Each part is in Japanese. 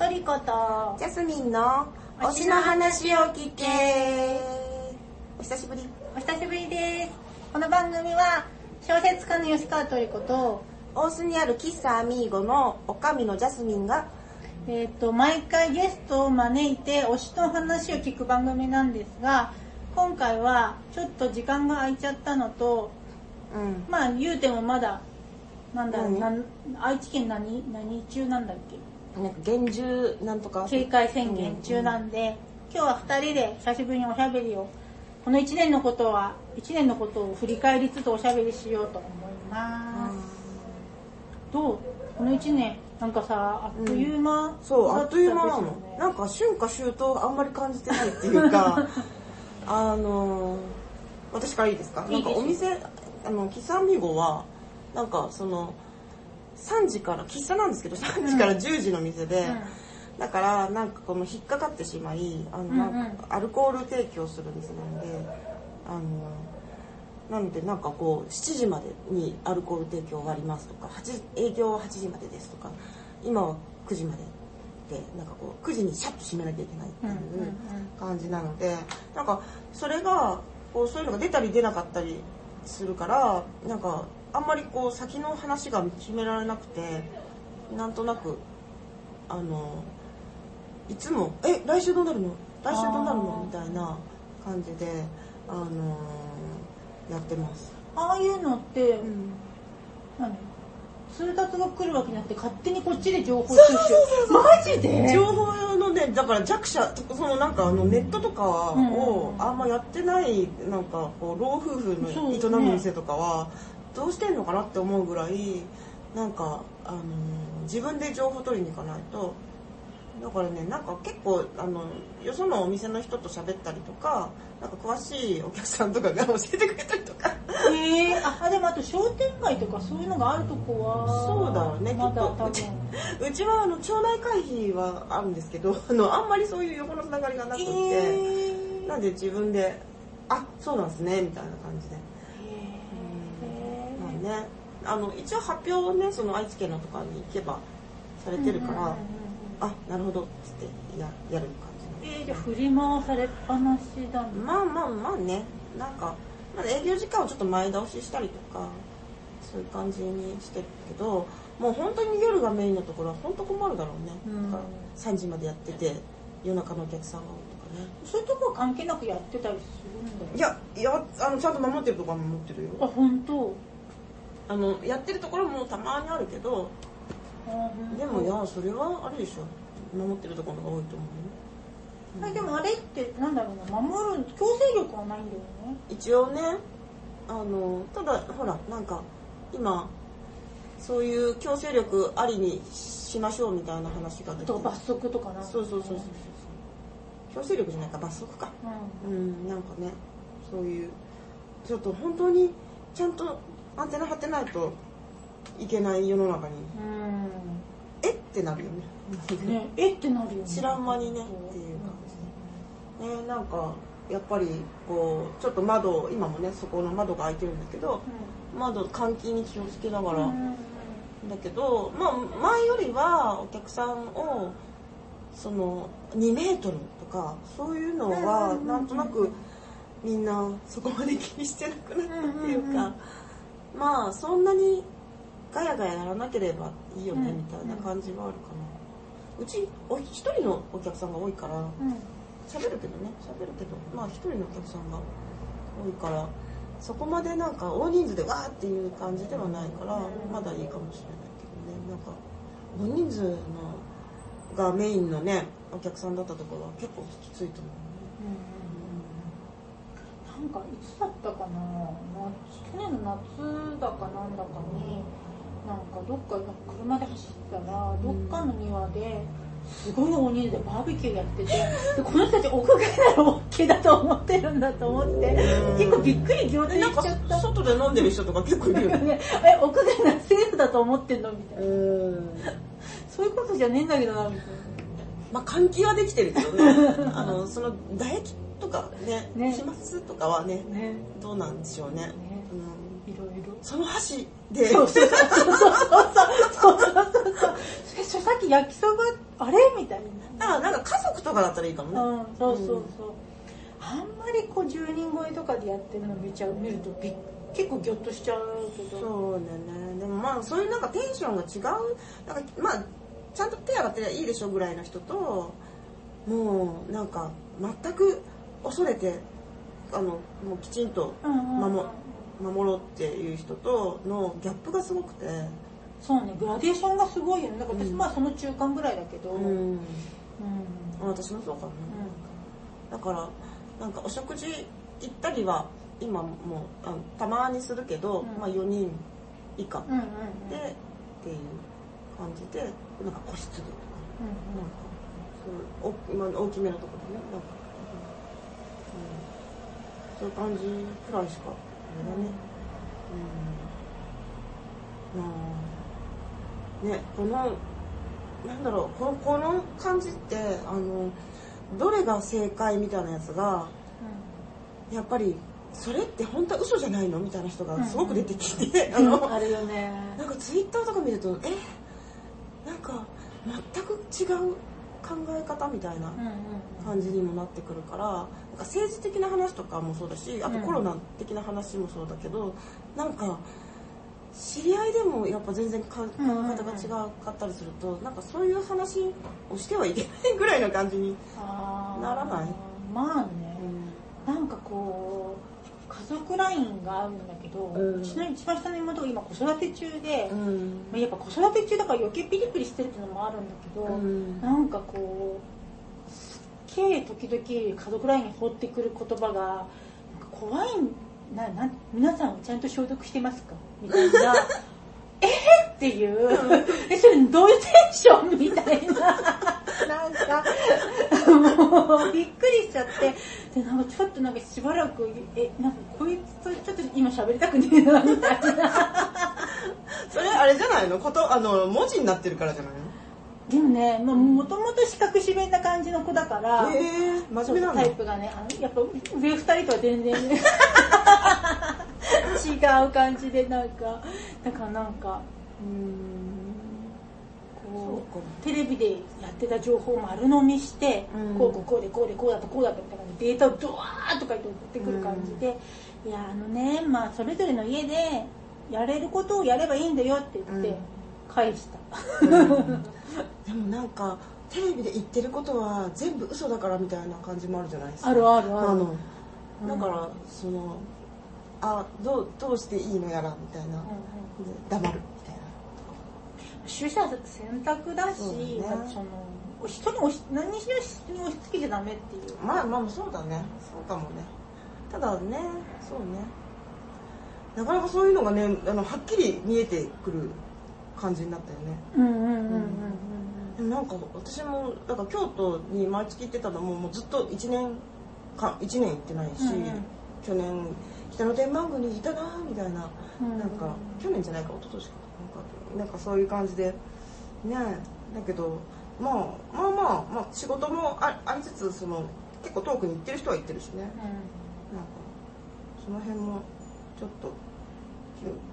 トリコとジャスミンの推しの話を聞け。お久しぶり。お久しぶりです。この番組は小説家の吉川トリコと大須にある喫茶アミーゴのおかみのジャスミンがえっ、と毎回ゲストを招いて推しの話を聞く番組なんですが今回はちょっと時間が空いちゃったのとうん。まあ言うてもまだなんだろう、愛知県何何中なんだっけなんか厳重なんとか。警戒宣言中なんで、今日は2人で久しぶりにおしゃべりをこの1年のことは1年のことを振り返りつつおしゃべりしようと思います、どう？この1年なんかさあっという間、そうあっという間なの。なんか春夏秋冬あんまり感じてないっていうか あの私からいいですか？なんかお店あの喫茶アミーゴはなんかその3時から喫茶なんですけど3時から10時の店で、だからなんかこの引っかかってしまいあのアルコール提供する店なんであのなのでなんかこう7時までにアルコール提供終わりますとか8営業は8時までですとか今は9時まででなんかこう9時にシャッと閉めなきゃいけないってうんうんいう感じなのでなんかそれがこうそういうのが出たり出なかったりするからなんかあんまりこう先の話が決められなくてなんとなくあのいつも「え来週どうなるの？来週どうなるの?」みたいな感じであのやってます。ああいうのって、うん。何？通達が来るわけじゃなくて勝手にこっちで情報収集。マジで？情報用のねだから弱者そのなんかあのネットとかをうん。あんまやってないなんかこう老夫婦の営む店とかはどうしてんのかなって思うぐらいなんかあの自分で情報取りに行かないと。だからねなんか結構あのよそのお店の人と喋ったりとかなんか詳しいお客さんとかが 教えてくれたりとか。へえああでもあと商店街とかそういうのがあるとこはそうだろうね。まだ多分きっと。うち うちはあの町内会費はあるんですけどあのあんまりそういう横のつながりがなくて。え。ーなんで自分で、あ、そうなんですね、みたいな感じで。ね、あの、一応発表をね、その愛知県のとかに行けばされてるから、あ、なるほど、つってややる感えー、じゃあ振り回されっぱなしだねじ。まあまあまあね、なんか、まあ、営業時間をちょっと前倒ししたりとか、そういう感じにしてるけど、もう本当に夜がメインのところは本当困るだろうね。うんだから3時までやってて、夜中のお客さんが多いとかね。そういうとこは関係なくやってたりするんだよいや、いや、あの、ちゃんと守ってるところは守ってるよ。あ本当あのやってるところもたまにあるけどでもいやそれはあれでしょ。守ってるところが多いと思うよ。はいでもあれってなんだろうな。守る強制力はないんだよね。一応ねあのただほらなんか今そういう強制力ありにしましょうみたいな話が出て。罰則とかな。そうそうそうそう。強制力じゃないか罰則か。うん。うんなんかねそういうちょっと本当にちゃんとアンテナ張ってないといけない世の中に。えってなるよね。うんね。え？ってなるよね。知らん間にね。っていう感ねなんかやっぱりこうちょっと窓今もねそこの窓が開いてるんだけど窓換気に気をつけながら、うん。だけどまあ前よりはお客さんをその2メートルとかそういうのはうんなんとなくみんなそこまで気にしてなくなったっていううんうんかまあそんなにガヤガヤやらなければいいよねうん。みたいな感じはあるかな。うちお一人のお客さんが多いからうん。喋るけどね喋るけどまあ一人のお客さんが多いからそこまでなんか大人数でわーっていう感じではないからまだいいかもしれないけどね。なんか大人数のがメインのねお客さんだったところは結構きついと思なんかいつだったかな？夏去年の夏だかなんだかになんかどっか車で走ったらどっかの庭ですごい大人数でバーベキューやっててでこの人たち屋外なら OK だと思ってるんだと思って結構びっくり仰うなんか天しちゃった。外で飲んでる人とか結構いるよね。ね え屋外ならセーフだと思ってんの？みたいな。うん。そういうことじゃねえんだけどなみたいまあ換気はできてるけどね。あのその唾液とかねね。飛沫とかはね、ね、どうなんでしょうね。ね。うん、いろいろその箸で。そうそうそうそうそう。そうさっき焼きそばあれみたいな。あなんか家族とかだったらいいかもそ、う、そうそうそう、う、あんまりこう十人超えとかでやってるの見ちゃう見るとびっ結構ギョッとしちゃうけど。そうだね。でもまあそういうなんかテンションが違う。なんかまあちゃんと手洗ってりゃいいでしょぐらいの人ともうなんか全く恐れてあのもうきちんと守守ろうっていう人とのギャップがすごくて。そうねグラデーションがすごいよね。だから私うん。まあその中間ぐらいだけど、ううん。ん私もそうかな、だからなんかお食事行ったりは今もあのたまにするけど、うん。まあ4人以下で、っていう感じでなんか個室でとかなんかそう大きめのところでねなんか、うん、そういう感じくらいしかあれだね。うん。まあねこのなんだろうこのこの感じってあのどれが正解みたいなやつがやっぱりそれって本当は嘘じゃないのみたいな人がすごく出てきて、う んあのあるよね。なんかツイッターとか見るとえなんか全く違う考え方みたいなうんうん。感じにもなってくるからか政治的な話とかもそうだしあとうん。コロナ的な話もそうだけど、なんか知り合いでもやっぱ全然か考えうんうんうん。方が違かったりするとなんかそういう話をしてはいけないぐらいの感じに、ならない？まあね、なんかこう家族ラインがあるんだけど、ううんちの一番下の妹が今子育て中で、まうん。あやっぱ子育て中だから余計ピリピリしてるっていうのもあるんだけど、うん。なんかこう時々家族ラインに放ってくる言葉がなんか怖いななん皆さんはちゃんと消毒してますか？みたいな。えーっていう。えそれどういうテンション？みたいな。なんか。もうびっくりしちゃって。でなんかちょっとなんかしばらくえなんかこいつとちょっと今喋りたくねえなみたいな。それあれじゃないの？ことあの文字になってるからじゃないの？でもねもともと四角四面な感じの子だから、ええ真面目なタイプがねあのやっぱ上二人とは全然ね 違う感じでなんかだからなんかうーんこそうテレビでやってた情報を丸飲みして、うん。こうこうこうでこうでこうだとこうだとみたいなデータをドワーッとか言って送ってくる感じで、いやあのねまあそれぞれの家でやれることをやればいいんだよって言ってうん返した、でもなんかテレビで言ってることは全部嘘だからみたいな感じもあるじゃないですか。あるあるある。だからそのあどうどうしていいのやらみたいな、うんうん。で黙るみたいな。取捨選択だしそね。まあその人に押し何にしろ人に押し付けちゃダメっていう。まあまあそうだね。そうかもね。ただねそうね。なかなかそういうのがねあのはっきり見えてくる感じになったよね。うんうんうんうんうんでもなんか私もだから京都に毎月行ってたのももうずっと1年間1年行ってないし、うんうん。去年北野天満宮にいたなみたいな、うん。なんか去年じゃないか一昨年かなんかなんかそういう感じでねだけど、まあ、まあまあまあ仕事もあありつつその結構遠くに行ってる人は行ってるしね。なんかその辺もちょっと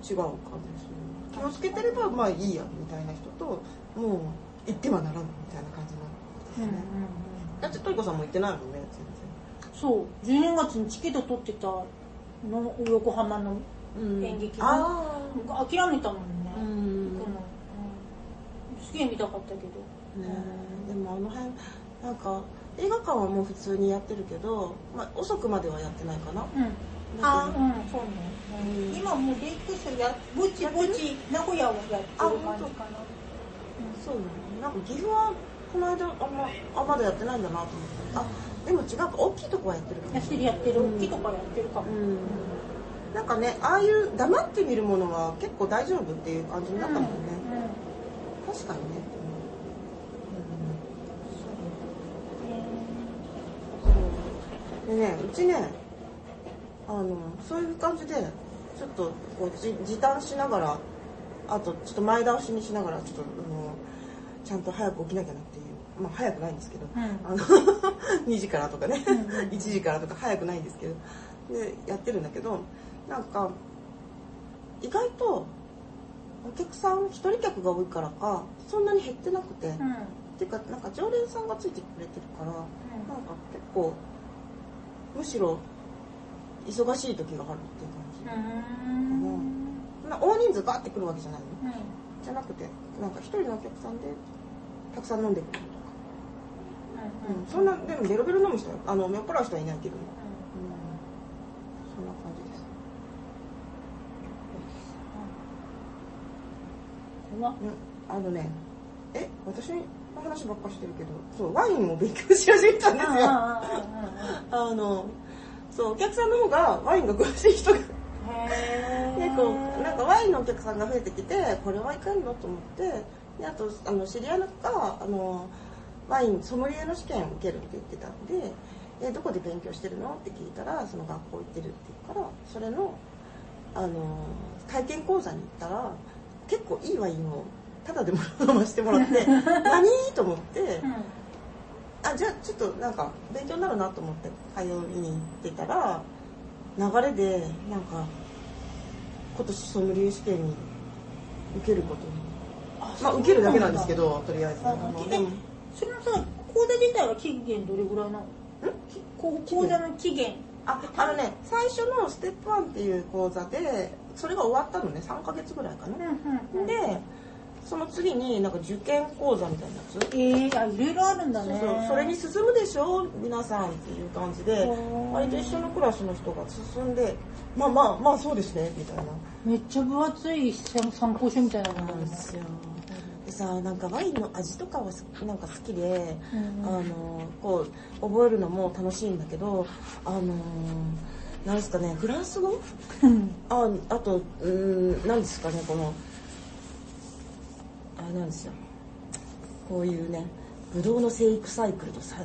気違う感じですね。気をつけてればまあいいやみたいな人ともう行ってはならないみたいな感じうんうんなんですね、だってトリコさんも行ってないもんねそう12月にチケット取ってたの横浜の演劇あ諦めたもんねあうん。行くの。うん。すげえ見たかったけど。ねえ。でもあの辺なんか映画館はもう普通にやってるけど、まあ、遅くまではやってないかな。うんあうんそうね。うん今もうレイクスやぼちぼち名古屋をやってる感じ。かな。そうなのなんか岐阜はこの間あんまあまだやってないんだなと思って。あでも違うか大きいとこはやってるかも。やってるやってる。うん。大きいところやってるかも。うん。なんかねああいう黙って見るものは結構大丈夫っていう感じになったもんね、確かにね、でねうちねあのそういう感じでちょっとこうじ時短しながらあとちょっと前倒しにしながらちょっとあのちゃんと早く起きなきゃなっていうまあ早くないんですけど、うん。あの 2時からとかね、うんうん1時からとか早くないんですけどでやってるんだけどなんか意外とお客さん一人客が多いからかそんなに減ってなくて、うん。っていうかなんか常連さんがついてくれてるから、なんか結構むしろ忙しい時があるっていう感うん。じ、そんな大人数ガーって来るわけじゃないの。うん。じゃなくてなんか一人のお客さんでたくさん飲んでくれるとか、うん、そんなでもベロベロ飲む人はあの酔っ払う人はいないけども、うん、そんな感じです。うん。あのねえ私の話ばっかしてるけどそうワインを勉強し始めたんですよ。ああのそうお客さんの方がワインが詳しい人がへー。結構なんかワインのお客さんが増えてきてこれはいかんのと思ってであとあの知り合いの子があのワインソムリエの試験を受けるって言ってたんでえどこで勉強してるの？って聞いたらその学校行ってるって言うからそれのあの体験講座に行ったら結構いいワインをタダでも飲ませてもらって 何？と思ってうんあじゃあちょっとなんか勉強になるなと思って通いに行ってたら流れでなんか今年ソムリエ試験に受けることに。まあ受けるだけなんですけどとりあえず。ああのえでも。それのさ講座自体は期限どれぐらいなの？きこう講座の期限。ああのね最初のステップ1っていう講座でそれが終わったのね3ヶ月ぐらいかな、うんうん。でその次になんか受験講座みたいなやつ？えー、あいろいろあるんだね。そうそう。それに進むでしょ皆さんっていう感じで割と一緒のクラスの人が進んでまあまあまあそうですねみたいな。めっちゃ分厚い参考書みたいなのなんですよでさなんかワインの味とかはすなんか好きで、うん。あのこう覚えるのも楽しいんだけどあのなんですかねフランス語？うん。ああとうーんなんですかねこのあなんですよ。こういうねブドウの生育サイクルとさ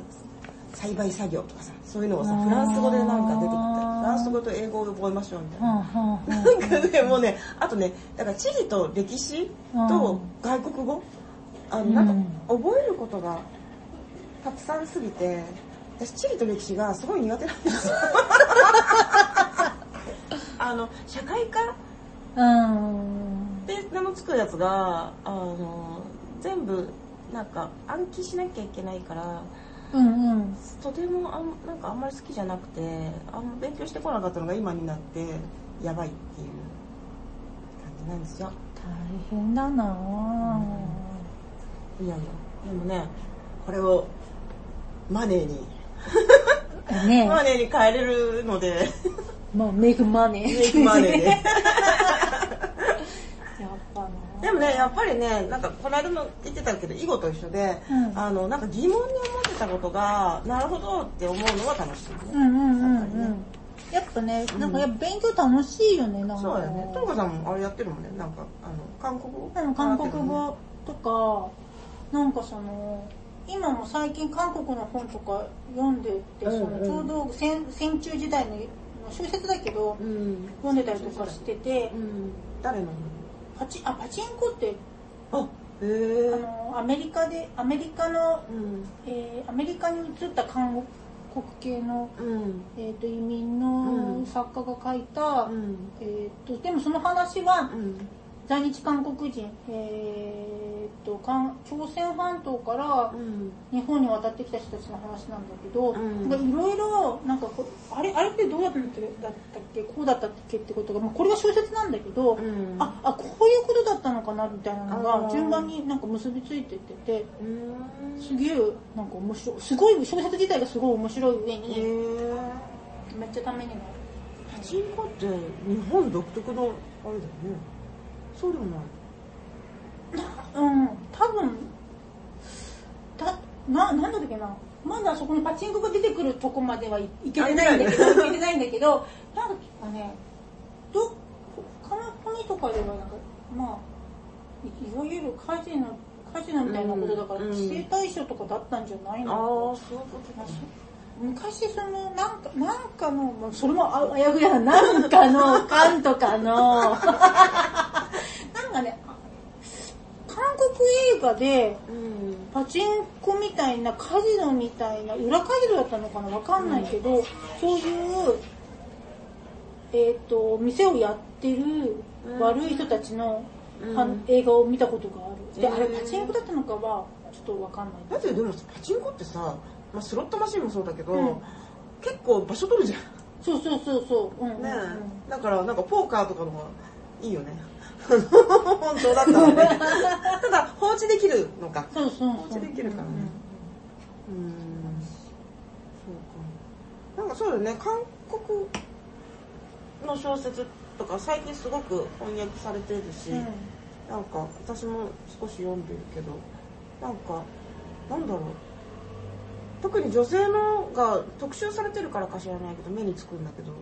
栽培作業とかさそういうのをさフランス語でなんか出てきたフランス語と英語を覚えましょうみたいな。はなんかね、もうね、あとね、だから地理と歴史と外国語、あの、なんか覚えることがたくさんすぎて、私地理と歴史がすごい苦手なんです。よ。あの、社会科うんで名の付くやつが、あの、全部、なんか暗記しなきゃいけないから、うんうん。とてもあんなんかあんまり好きじゃなくて、あんま勉強してこなかったのが今になって、やばいっていう感じなんですよ。大変だな。ぁいやいや、でもね、これをマネーに、ねマネーに変えれるので、まあメイクマネー。メイクマネーで。でもね、やっぱりね、なんかこの間も言ってたけど、囲碁と一緒で、うんあの、なんか疑問に思ってたことが、なるほどって思うのは楽しいね。うんうんうんやっぱりねうんやっぱね、なんかやっぱ勉強楽しいよね、なんか。そうだよね。トーカさんもあれやってるもんね。なんか、あの、韓国語？韓国語とか、なんかその、今も最近韓国の本とか読んでて、そうんうんのちょうど戦戦中時代の小説だけど、うん。読んでたりとかしててう、ん。誰のパチあパチンコって、あ、へあえ。の、アメリカで、アメリカの、うん。えーアメリカに移った韓国系の、うん。えー、と移民うんの作家が書いた、うん。えー、とでもその話はうん。在日韓国人、えー、と韓朝鮮半島からうん。日本に渡ってきた人たちの話なんだけど、うんいろいろなんかあれあれってどうやったっけだったっけこうだったっけってことが、まあ、これが小説なんだけど、うんああこういうことだったのかなみたいなのが順番になんか結びついてっててうん。すげえなんか面白いすごい小説自体がすごい面白い上へにえ。めっちゃためになる。パチンコって日本独特のあれだよね。そうでも。うん、多分だななんだっけな。まだそこにパチンコが出てくるとこまではいいけてないんだけど、い。けてないんだけど、なんかね、ど他の国とかではなんかまあいいわゆるカジノカジノみたいなことだから、うん。規制対象とかだったんじゃないああ、のそういうことか。昔そのなんかなんかのそれもああやふやななんかのかんとかのなんかね韓国映画でうん。パチンコみたいなカジノみたいな裏カジノだったのかなわかんないけど、そういうえっ、と、店をやってる悪い人たちの、うん。は映画を見たことがある。で、あれパチンコだったのかは、ちょっとわかんない。だってでもさパチンコってさ、まあ、スロットマシンもそうだけど、うん。結構場所取るじゃん。そうそうそうそう。うん。うんうん、ねえだからなんかポーカーとかの方がいいよね。本当だったらね。ただ放置できるのか。そうそう。そう。放置できるからね。うん。そうか。なんかそうだよね。韓国の小説とか最近すごく翻訳されてるし、うんうん。なんか私も少し読んでるけどなんかなんだろう特に女性のが特集されてるからか知らないけど目につくんだけど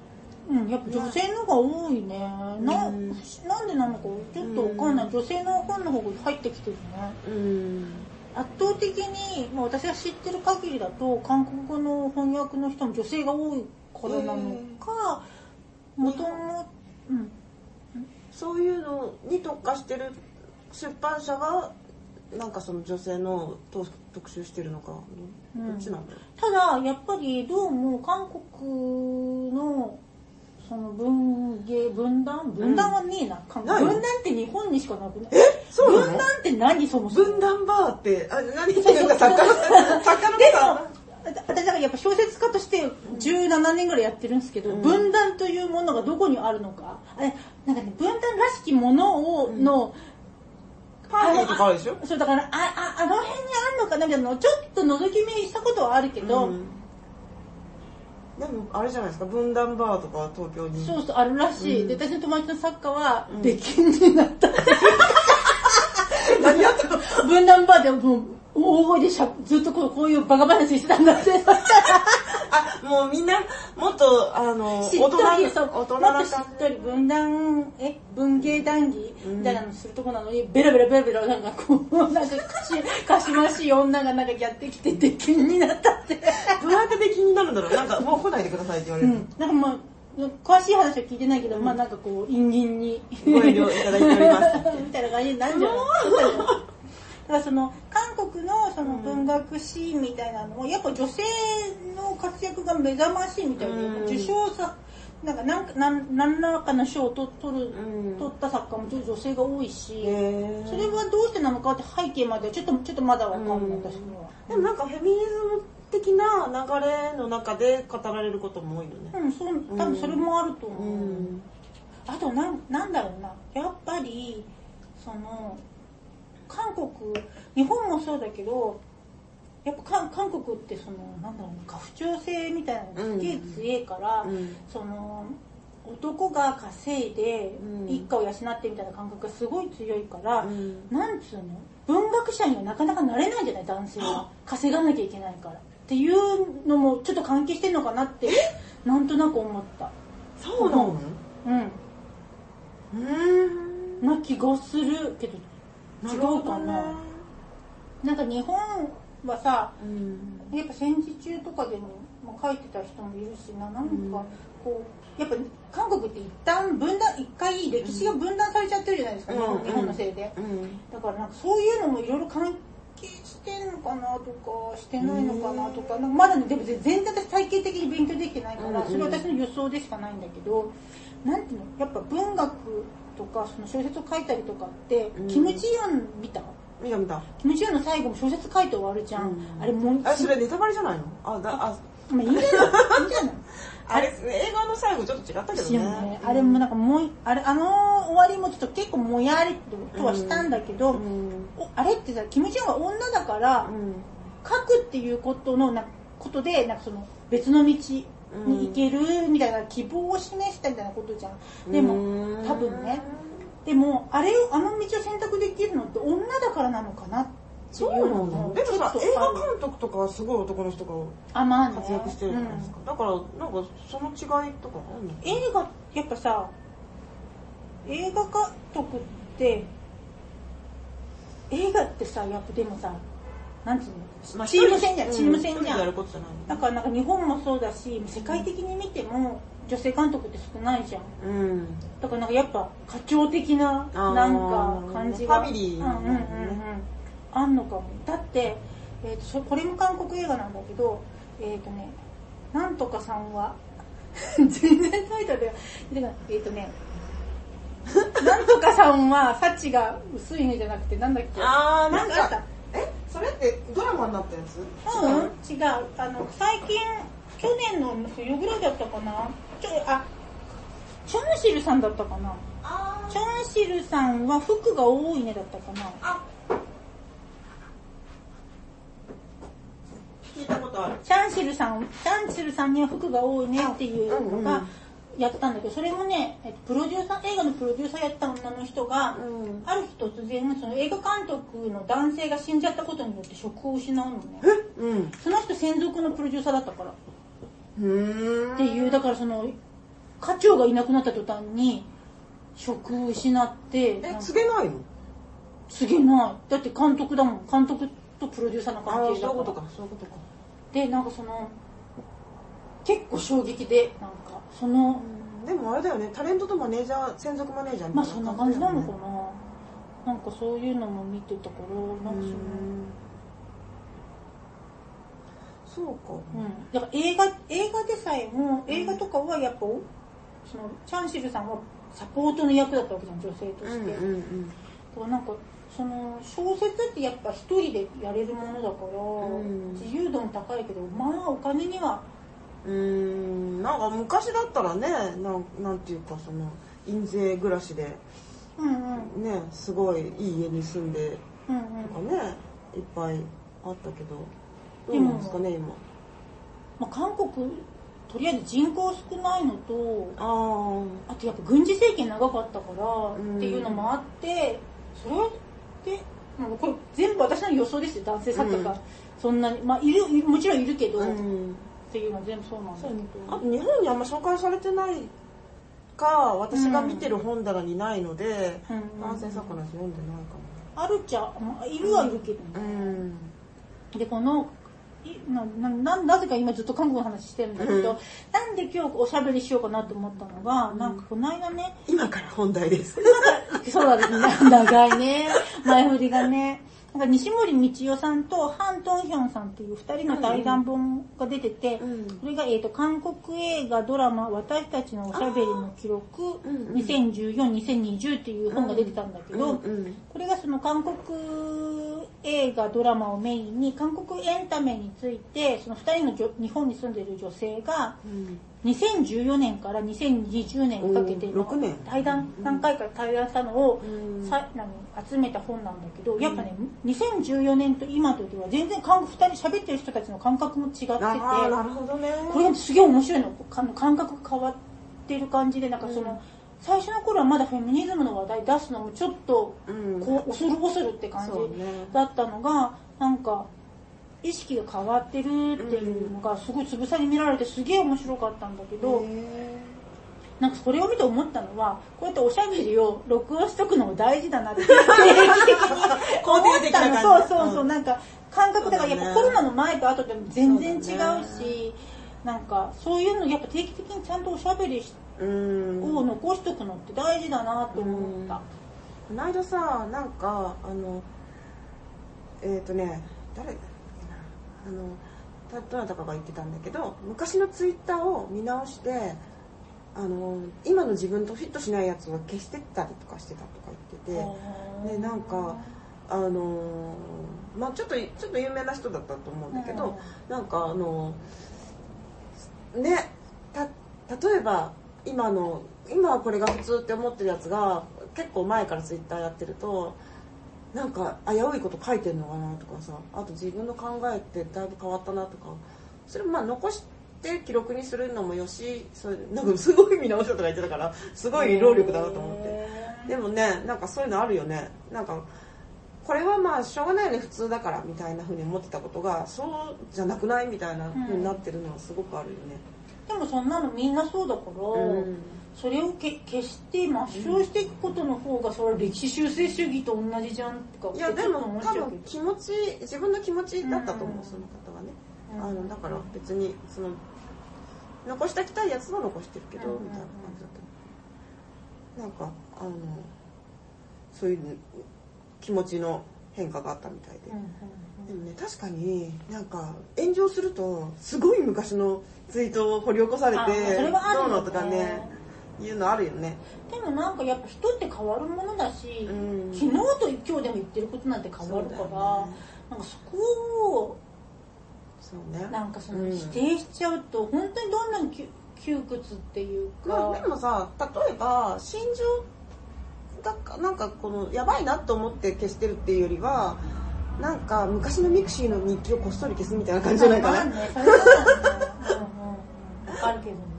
うん、やっぱ女性のが多いね。な、うんなんでなのかちょっとわかんない。うん女性の本の方が入ってきてるね。うん圧倒的に、まあ、私が知ってる限りだと韓国語の翻訳の人も女性が多いからなのか、もともうんそういうのに特化してる出版社がなんかその女性のと特集してるのかどうんどっちなんだろただやっぱりどうも韓国のその文芸分断分断はねえな、韓国。ない分断って日本にしかなくない？そう分断って何そもそも？分断バーってあ何？言ってるんだ作家の作家ので方も私だからやっぱ小説家として17年ぐらいやってるんですけど、うん。分断というものがどこにあるのか。あれなんかね分断らしきものをの、パーティーとかあるでしょ？そうだからあああの辺にあるのかな？みたいなのをちょっと覗き見したことはあるけど、うん。でもあれじゃないですか？分断バーとか東京に。そうそうあるらしい、うん。で私の友達の作家はうん。出禁になった。何やったの？分断バーでもう大声でしゃずっとこうこういうバカ話してたんだってあもうみんなもっとあのしっとりそう大人もっとしっとり分断え文芸談義みたいなのするとこなのに、ベラベラベラベラなんかこう なんかかしかしましい女がなんかやってきて出禁になったって。じどうやってで気になるんだろう？なんかもう来ないでくださいって言われる、うん。なんかまあ詳しい話は聞いてないけど、まあなんかこう陰銀に。ご遠慮いただいております。みたいな感じになるんじゃない？だからその韓国のその文学シーンみたいなのをやっぱ女性の活躍が目覚ましいみたいで、うん受賞さなんかなんかなん何らかの賞を取取る、うん。取った作家も女性が多いし、それはどうしてなのかって背景まではちょっとちょっとまだわかんない、うん私には。でもなんかフェミニズム的な流れの中で語られることも多いよね。うん、それ多分それもあると思う。うん。あとなんなんだろうな。やっぱりその韓国日本もそうだけどやっぱ韓韓国ってそのなんだろうな家父長制みたいなのがすげえ強いから、うん。その男が稼いでうん。一家を養ってみたいな感覚がすごい強いから、うん。なんつうの文学者にはなかなかなれないんじゃない男性は。稼がなきゃいけないから。っていうのもちょっと関係してんのかなってなんとなく思った。そうなの？うん。うん。な気がするけど違うかな。なんか日本はさうん。やっぱ戦時中とかでも、まあ、書いてた人もいるしな。なんかこうやっぱ韓国って一旦分断一回歴史が分断されちゃってるじゃないですか、日本うん。日本のせいで。うん。だからなんかそういうのもいろいろ関係してんのかなとかしてないのかなとかなんかまだねでも全然私体系的に勉強できてないから、うん。それは私の予想でしかないんだけどなんていうのやっぱ文学とかその小説を書いたりとかって、うん。キム・ジヨン見た？見た見た。キム・ジヨンの最後も小説書いて終わるじゃん、うん。あれもうあそれネタバレじゃないの？あだあ。まあいいんじゃない？いいんじゃない？あれ映画の最後ちょっと違ったけどね。ね、あれもなんかもうあれあの終わりもちょっと結構もやりとはしたんだけど、うん。おあれってさキム・ジヨンは女だから、うん。書くっていうことのなことでなんかその別の道に行けるみたいな希望を示したみたいなことじゃん。でもうん多分ね。でもあれをあの道を選択できるのって女だからなのかなっていうそうなの。でもさ映画監督とかはすごい男の人があまあね。活躍してるじゃないですか、だからなんかその違いとかあるのうん映画やっぱさ映画監督って映画ってさやっぱでもさなんつうの、まあチーム戦じゃん、チーム戦じゃん。うんからなんか日本もそうだし世界的に見ても女性監督って少ないじゃん。うん。だからなんかやっぱ課長的なあーなんか感じが。ファミリーうんうんうんうん。あんのかも。だって、えーとそこれも韓国映画なんだけどえっ、とねなんとかさんは 全然タイトルがでもえっ、とね なんとかさんは幸が薄いねじゃなくてなんだっけ？あーなんだった？えそれってドラマになったやつ？うん、違う。あの、最近、去年の冬ぐらいだったかな？ちょ、あ、チャンシルさんだったかな？あチャンシルさんは服が多いねだったかな？あ。聞いたことある。チャンシルさん、チャンシルさんには服が多いねっていうのがうんうんやったんだけど、それもね、えっとプロデューサー、映画のプロデューサーやった女の人が、うんある日突然、その映画監督の男性が死んじゃったことによって職を失うのね。うんその人専属のプロデューサーだったから。っていう、だからその、課長がいなくなった途端に、職を失って、え告げないの？告げない。だって監督だもん。監督とプロデューサーの関係だから。そういうことかそういうことかで、なんかその、結構衝撃で、なんか、その、でもあれだよねタレントとマネージャー専属マネージャーみたいまあそんな感じなのかな。なんかそういうのも見てたから、なんかその、そうかうん。だから映画、映画でさえも、映画とかはやっぱ、その、チャンシルさんはサポートの役だったわけじゃん、女性とうんして。うんうんだからなんかその小説ってやっぱ一人でやれるものだから、ん自由度も高いけどまあお金にはうーんなんか昔だったらねなんなんていうかその印税暮らしでうんうん。ねすごいいい家に住んでうんうん。とかねいっぱいあったけどどうなんですかね今。まあ、韓国とりあえず人口少ないのとああとやっぱ軍事政権長かったからん。っていうのもあってそれでなんかこれ全部私の予想ですよ男性作家が、うん。そんなにまあいるもちろんいるけど、あうっんていうのは全部そうなんだけど。あと日本にあんま紹介されてないか私が見てる本棚にないので、うん。うん男性作家のやつ読んでないかあるっちゃまあいるはいるけど。ね、もうん。でこのいななななぜか今ずっと韓国の話してるんだけど、うん。なんで今日おしゃべりしようかなと思ったのが、なんかこの間ね今から本題です。なんかそうだね 長いね前振りがねなんか西森道夫さんとハン・トンヒョンさんっていう二人の対談本が出てて、うん。それが、えー、と韓国映画ドラマ「私たちのおしゃべりの記録うんうん。2014-2020」っていう本が出てたんだけど、うんうん。これがその韓国映画ドラマをメインに韓国エンタメについてその2人の日本に住んでいる女性がうん2014年から2020年にかけておー6年。対談何回か対談したのをうん。さ何集めた本なんだけどやっぱね2014年と今とでは全然韓国2人喋ってる人たちの感覚も違っててなるほどね。これがすげえ面白いの。か感覚が変わってる感じでなんかその、うん。最初の頃はまだフェミニズムの話題出すのもちょっとうん。こう恐る恐るって感じだったのがなんか意識が変わってるっていうのがすごいつぶさに見られてすげえ面白かったんだけど、へなんかそれを見て思ったのはこうやっておしゃべりを録音しとくのも大事だなって定期的に思った。のそうそうそう、うんなんか感覚だからやっぱコロナの前と後でも全然違うしなんかそういうのやっぱ定期的にちゃんとおしゃべりしーうん。を残しとくのって大事だなと思った。この間さなんかあのえっ、とね誰あのたどなたかが言ってたんだけど昔のツイッターを見直してあの今の自分とフィットしないやつを消してったりとかしてたとか言っててでなんかあのまあちょっとちょっと有名な人だったと思うんだけど、なんかあのねた例えば今の今はこれが普通って思ってるやつが結構前からツイッターやってるとなんか危ういこと書いてんのかなとかさあと自分の考えってだいぶ変わったなとか。それまあ残して記録にするのもよしそれなんかすごい見直したとか言ってたからすごい労力だなと思って。でもねなんかそういうのあるよね。なんかこれはまあしょうがないよね普通だからみたいな風に思ってたことがそうじゃなくないみたいな風になってるのはすごくあるよね。でもそんなのみんなそうだから、うんそれをけ消して抹消していくことの方がそれは歴史修正主義と同じじゃんとかいやでも多分気持ち自分の気持ちだったと思う、うんその方はね、うん。あのだから別にその残しておきたいやつは残してるけど、うん。みたいな感じだったなんかあのそういう気持ちの変化があったみたいで、でもね確かになんか炎上するとすごい昔のツイートを掘り起こされあてそれはあるよねどうのとかねいうのあるよね。でもなんかやっぱ人って変わるものだし、うん。昨日と今日でも言ってることなんて変わるから、ね。なんかそこをそうね。なんかそうんの否定しちゃうと、本当にどんなに窮窮屈っていうか、まあでもさ例えば心情がなんかこのやばいなと思って消してるっていうよりはなんか昔の mixi の日記をこっそり消すみたいな感じじゃないかな、まあね、それはね、うんうんるけどね。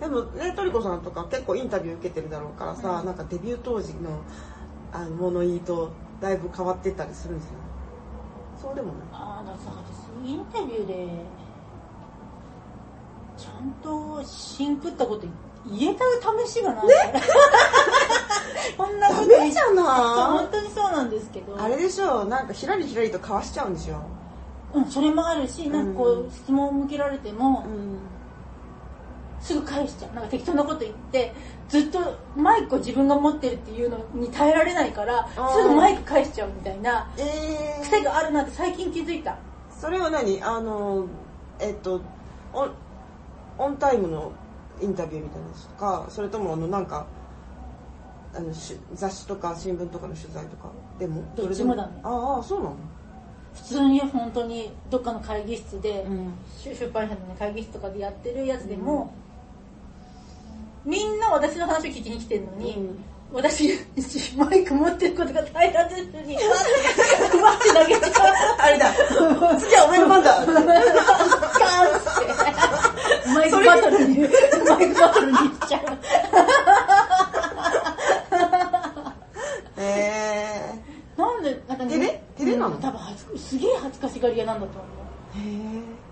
でもねトリコさんとか結構インタビュー受けてるだろうからさ、うん。なんかデビュー当時のあの物言いとだいぶ変わってったりするんですよ。そうでもない。ああ、だからさ、私、インタビューで、ちゃんとシンクったこと言えた試しがない。から。こんなことダメじゃ本な当にそうなんですけど。いあれでしょ？なんかひらりひらりとかわしちゃうんでしょ？うん、それもあるし、なんかこうう、質問を向けられても、うんすぐ返しちゃう。なんか適当なこと言って、ずっとマイクを自分が持ってるっていうのに耐えられないから、すぐマイク返しちゃうみたいなえー、癖があるなって最近気づいた。それは何？あのえっとオンオンタイムのインタビューみたいなやつとかそれともあのなんかあのし雑誌とか新聞とかの取材とか？でも？どっちもだね。ああそうなの？普通に本当にどっかの会議室で、うん。出出版社の、ね、会議室とかでやってるやつでも、みんな私の話を聞きに来てるのに、うん。私マイク持ってることが平らずに ふわってふわって投げちゃうあれだ次はお前の番だガーンってマイクバトルにマイクバトルに行っちゃうへなんでなんかね照れ照れなのうん多分恥ずすげえ恥ずかしがり屋なんだと思うえへ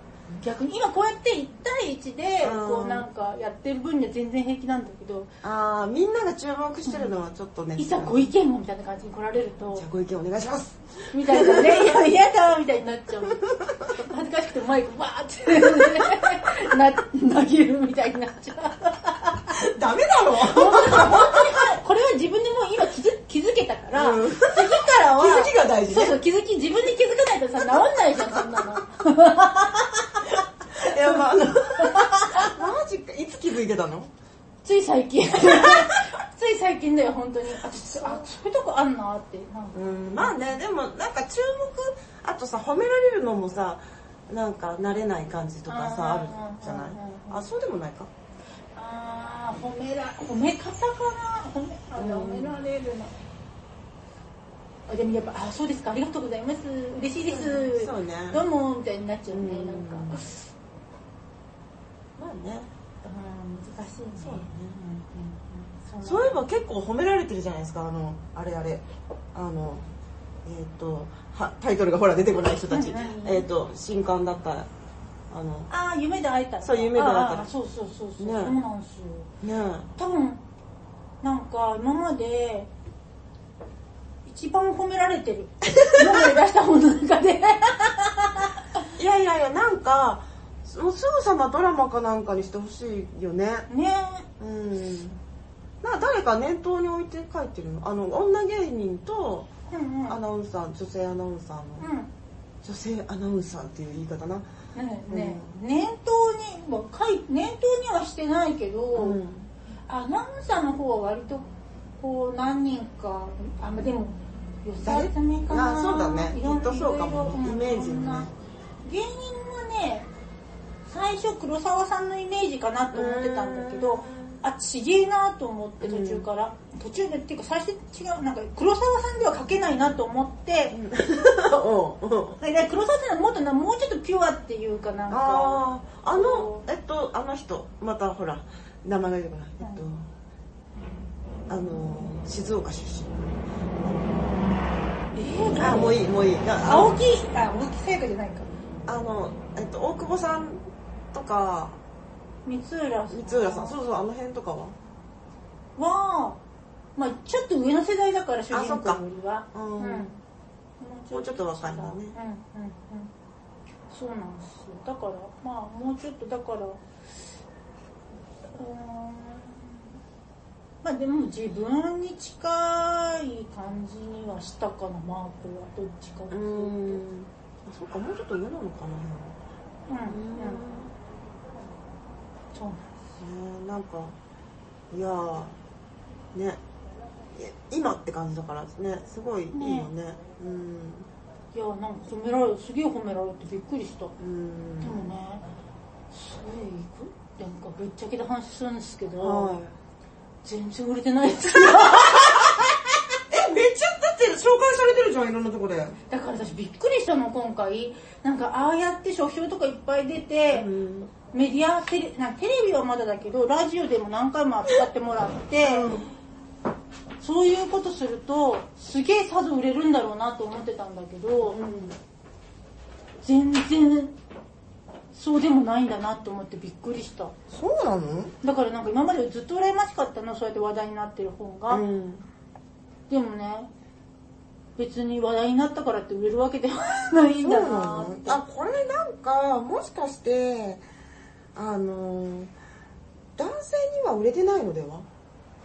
逆に今こうやって1対1でうん。こうなんかやってる分には全然平気なんだけど、ああみんなが注目してるのはちょっとね、いざご意見もみたいな感じに来られるとじゃあご意見お願いします。みたいなね。いや嫌だみたいになっちゃう。恥ずかしくてマイクバーって。な投げるみたいになっちゃう。ダメだろ。これは自分でもう今気づ気づけたから、うん。次からは気づきが大事ね。そうそう気づき自分で気づかないとさ治んないじゃんそんなのい やまああのマジか。いつ気づいてたの？つい最近。つい最近だよ本当に。私あそういうとこあんなって。うん。まあねでもなんか注目あとさ褒められるのもさなんか慣れない感じとかさあるじゃない？あそうでもないか？あー褒めら褒め方かな？褒め褒められるの。あでもやっぱあそうですか。ありがとうございます。嬉しいです、うん。そうね。どうもみたいになっちゃうね、うんなん。かまあね。うん難しいね。そうだね。うんうんうんそういえば結構褒められてるじゃないですかあのあれあれ。あのえっ、とはタイトルがほら出てこない人たち。えっ、と新刊だったあのああ夢で会えた。そう夢で会えた。そうそうそうそう、ねそうなんですよ。ね多分なんか今まで一番褒められてる。今まで出した本の中で。え いやいやいやなんかもうすぐさまドラマかなんかにしてほしいよね。ね。うん。な誰か念頭に置いて書いてるの？あの女芸人とうんうん。アナウンサー女性アナウンサーの、うん。女性アナウンサーっていう言い方な、ねね、念頭にも書い念頭にはしてないけど、うん。アナウンサーの方は割とこう何人かあまあでも寄せ集めかな。あそうだね。いろんきっとそうかも。イメージね。芸人はね最初黒沢さんのイメージかなと思ってたんだけどあちげえなと思って途中から、途中でっていうか最初違うなんか黒沢さんでは書けないなと思って、お うおうだから黒沢さんはもっとなもうちょっとピュアっていうかなんか。あのこえっとあの人またほら名前が出てこないえっと、あの静岡出身。えー、あもういいもういい。あ青木あ青木さやかじゃないか。あのえっと大久保さんとか。三浦さん。光浦さん。そうそうあの辺とかは。はまあちょっと上の世代だから主人公よりは。うもうちょっと若いんだね。うんうんうん。そうなんですよ。だからまあもうちょっとだからうーん。まあでも自分に近い感じにはしたかなマークはどっちかってういうとん。あそうかもうちょっと上なのかな。うんうんそうねなんかいやーねい今って感じだからねすごいいいよね。うん。いやなんか褒められすげえ褒められてびっくりした。うん。でもねそれいく？なんかぶっちゃけで話するんですけど、はい。全然売れてないです。えめっちゃだって紹介されてるじゃんいろんなとこで。だから私びっくりしたの今回。なんかああやって書評とかいっぱい出て、うん。メディアテレなんかテレビはまだだけどラジオでも何回も扱ってもらって、そういうことするとすげえさぞ売れるんだろうなと思ってたんだけど、全然そうでもないんだなと思ってびっくりした。そうなの？だからなんか今までずっと羨ましかったのそうやって話題になってる本が、うん。でもね別に話題になったからって売れるわけではないんだなあこれなんかもしかしてあの男性には売れてないのでは？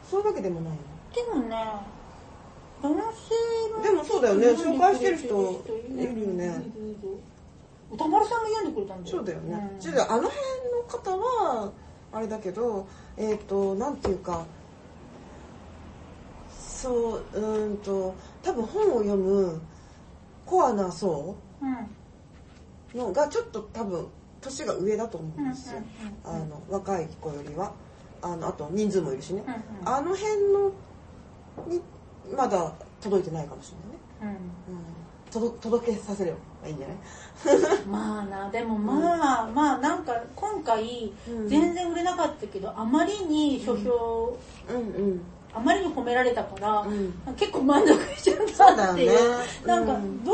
そういうわけでもないの？でもね男性のでもそうだよね。紹介してる人いるよね。歌丸さんが読んでくれたんだよ。そうだよね、うん。じゃああの辺の方はあれだけどえっ、となんていうかそううーんと多分本を読むコアな層うんのがちょっと多分年が上だと思うんですよ、うん。うんうんあの若い子よりは。あのあと人数もいるしね、うん。うんあの辺のにまだ届いてないかもしれないね、うん。うん、届届けさせればいいんじゃない？まあなでもまあ、まあなんか今回うん。全然売れなかったけどあまりに書評、うんうんあまりに褒められたから、うん。結構満足しちゃったっていう。だよね。なんかうん。ど,、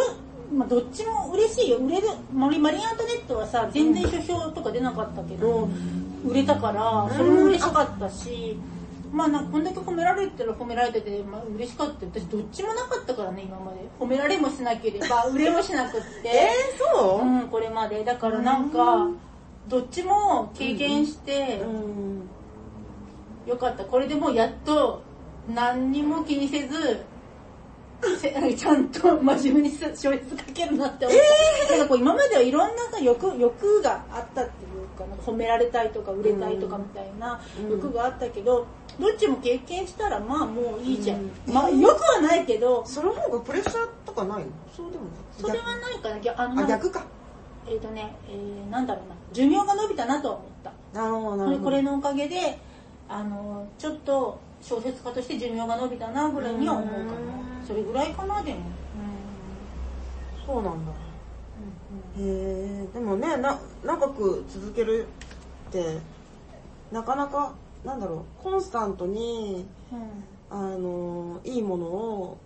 まあ、どっちも嬉しいよ。売れるマリマリー・アントネットはさ全然書評とか出なかったけど、売れたからそれも嬉しかったし、まあなんかこんだけ褒められてる褒められてて、まあ、嬉しかった私どっちもなかったからね今まで。褒められもしなければ 売れもしなくって。えー、そう、うんこれまで。だからなんかどっちも経験してうんよかった。これでもうやっと何にも気にせずせ ちゃんと真面目に小説書けるなって思った、なんかこう今まではいろんなさ欲欲があったっていうかなんか褒められたいとか売れたいとかみたいなうん。欲があったけど、どっちも経験したらまあもういいじゃん、うん。まあよくはないけどその方がプレッシャーとかないの？そうでもない。それはないかな。ぎゃあのあなんか逆か。えっ、とね、えーなんだろうな。寿命が伸びたなとは思った。なるほどなこれるほど。これのおかげであのちょっと小説家として寿命が伸びたなぐらいには思うかな。うんそれぐらいかなでも。そうなんだ。うんうんへえでもねな長く続けるってなかなかなんだろうコンスタントにうん。あのいいものを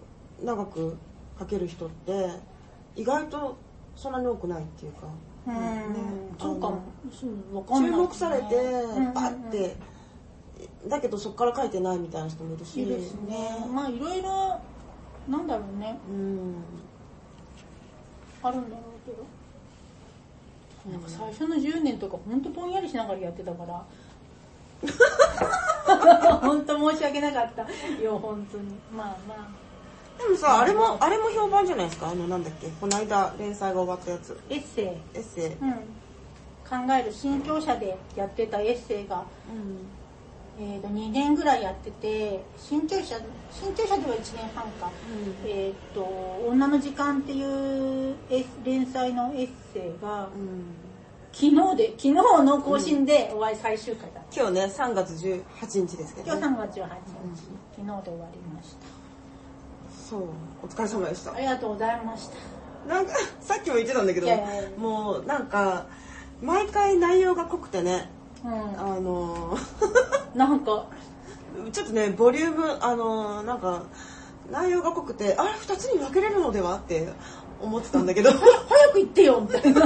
長く書ける人って意外とそんなに多くないっていうか、うん。ね。そうかも。注目されてうん。うん。バッてだけどそこから書いてないみたいな人もいるし。いいですね。まあいろいろなんだろうね。うん。あるんだろうけど。なんか最初の10年とか本当ぼんやりしながらやってたから。本当申し訳なかった。よ本当に。まあまあ。でもさあれもあれも評判じゃないですか？あのなんだっけ？この間連載が終わったやつ。エッセイ。エッセイ、うん、考える新潮社でやってたエッセイが、えー、と2年ぐらいやってて新潮社新潮社では1年半か、えっ、と「女の時間」っていう連載のエッセイがうん。昨日で昨日の更新で終わり最終回だ、今日ね3月18日ですけど、今日ね、3月18日、昨日で終わりました。そう。お疲れ様でした。ありがとうございました。なんかさっきも言ってたんだけどもうなんか毎回内容が濃くてねうあのん なんか。ちょっとねボリュームあのなんか内容が濃くてあれ2つに分けれるのではって思ってたんだけど。早く行ってよみたいな。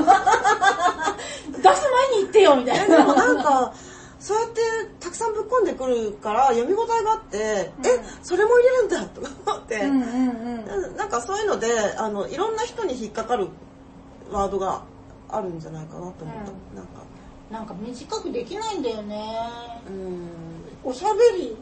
出す前に行ってよみたいでもななんかそうやってたくさんぶっ込んでくるから読み応えがあって、うん。えそれも入れるんだとか思って、うんうんうん。なんかそういうのであのいろんな人に引っかかるワードがあるんじゃないかなと思った、うん。なんかなんか短くできないんだよね。うん。おしゃべり。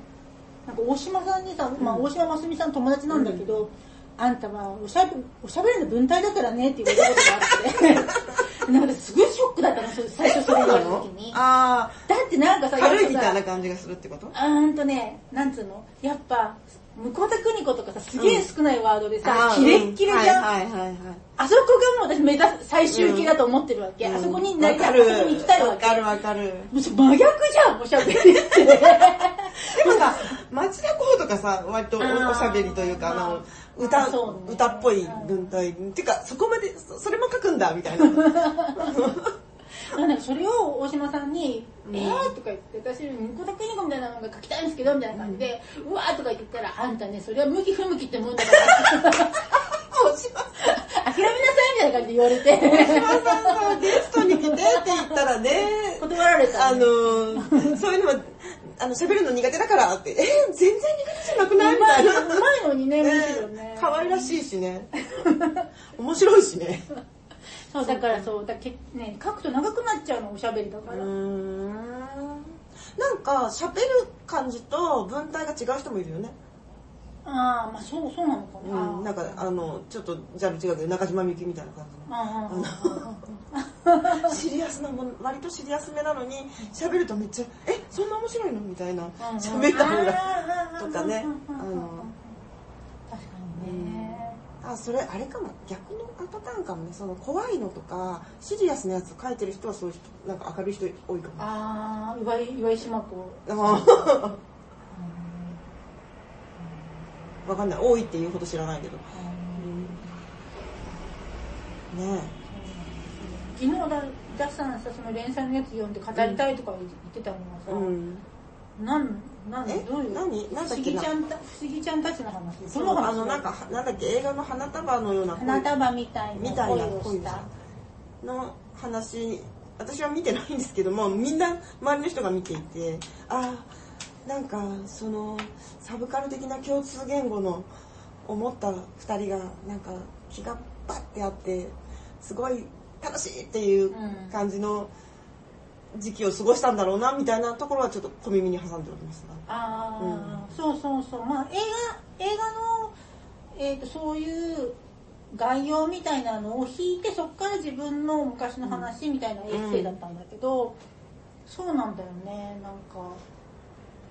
なんか大島さんにさ、まあ、大島ますみさん友達なんだけど、あんたはおしゃべおしゃべりの文体だからねって言われたことがあって、なんかすごいショックだったの、最初それ言われた時に。だあってなんかさ、あ、軽いみたいな感じがするってこと？あーんとね、なんつうの？やっぱ、向田邦子とかさ、すげえ少ないワードでさ、キレッキレじゃん。あそこがもう私目指す最終形だと思ってるわけ。あそこになりたい、あそこに行きたいわけ。わかるわかる。もうそ真逆じゃん、おしゃべりって。でもさ、町田公とかさ、割とおしゃべりというか、あの、あ歌、歌っぽい文体。てか、そこまで、そそれも書くんだ、みたいな。なんかそれを大島さんに、うんえーとか言って、私、向田邦子みたいなのが書きたいんですけど、みたいな感じで、うわーとか言ったら、あんたね、それは向き不向きってもんだから、大島さん、諦めなさいみたいな感じで言われて、大島さんがゲストに来てって言ったらね、断られた、あの、そういうのは、あの、喋るの苦手だからって、えー、全然苦手じゃなくない？みたいな。うまいのにね、むしろね。可愛らしいしね。面白いしね。そう、だからそう、だけね、書くと長くなっちゃうの、おしゃべりだから。ん。なんか、喋る感じと文体が違う人もいるよね。ああ、まあそう、そうなのかうな。ん。なんか、あの、ちょっとジャンル違うけど、中島みゆきみたいな感じの。ああ シリアスなもん、割とシリアスめなのに、喋るとめっちゃ、え、そんな面白いの？みたいな。喋った方が。とかねあの確かにね。あ、それ、あれかも。逆のパターンかもね。その、怖いのとか、シリアスなやつ書いてる人はそういう人、なんか明るい人多いかも。ああ、岩井、岩井島子。あーわかんない。多いっていうほど知らないけど。ね昨日だ、ダッサンさ、その連載のやつ読んで語りたいとか言ってたのえ。はさ、うん。なん、なん、え何？なんだっけな？不思議ちゃんた、ちゃんたちの話？その話あの、なんか、なんだっけ、映画の花束のような恋花束みたいなみたいな。の話、私は見てないんですけども、みんな周りの人が見ていて、ああ、なんか、その、サブカル的な共通言語の思った二人が、なんか、気がバッてあって、すごい楽しいっていう感じの時期を過ごしたんだろうな、みたいなところはちょっと小耳に挟んでおりますが。ああ、そうそうそう。まあ映画、映画の、えっ、と、そういう概要みたいなのを引いて、そこから自分の昔の話みたいなエッセイだったんだけど、そうなんだよね、なんか。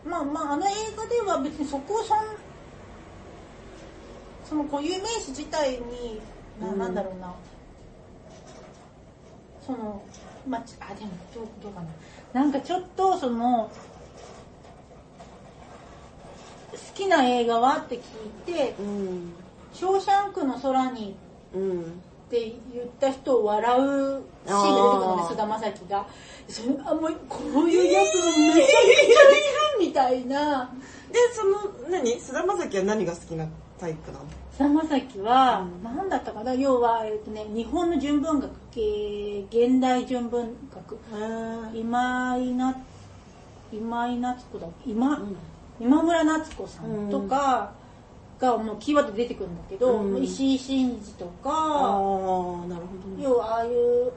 まあまあ、あの映画では別にそこをそん、その固有名詞自体に、なうんなんだろうな、その、まあ、ちあ、でもどう、どうかな。なんかちょっと、その、好きな映画は？って聞いて、うん。ショーシャンクの空にうん。って言った人を笑うシーンが出てくるの菅田将暉が。それあもうこういうやつもめちゃくちゃいるみたいな。で、その、何？菅田将暉は何が好きなタイプなの？菅田将暉は、うん何だったかな？要は、えっとね、日本の純文学系、現代純文学。今井な、今井夏子だ、今、うん。今村夏子さんとかがもうキーワードで出てくるんだけど、うん。石井真二とあか、あ、なるほどね。要はああいう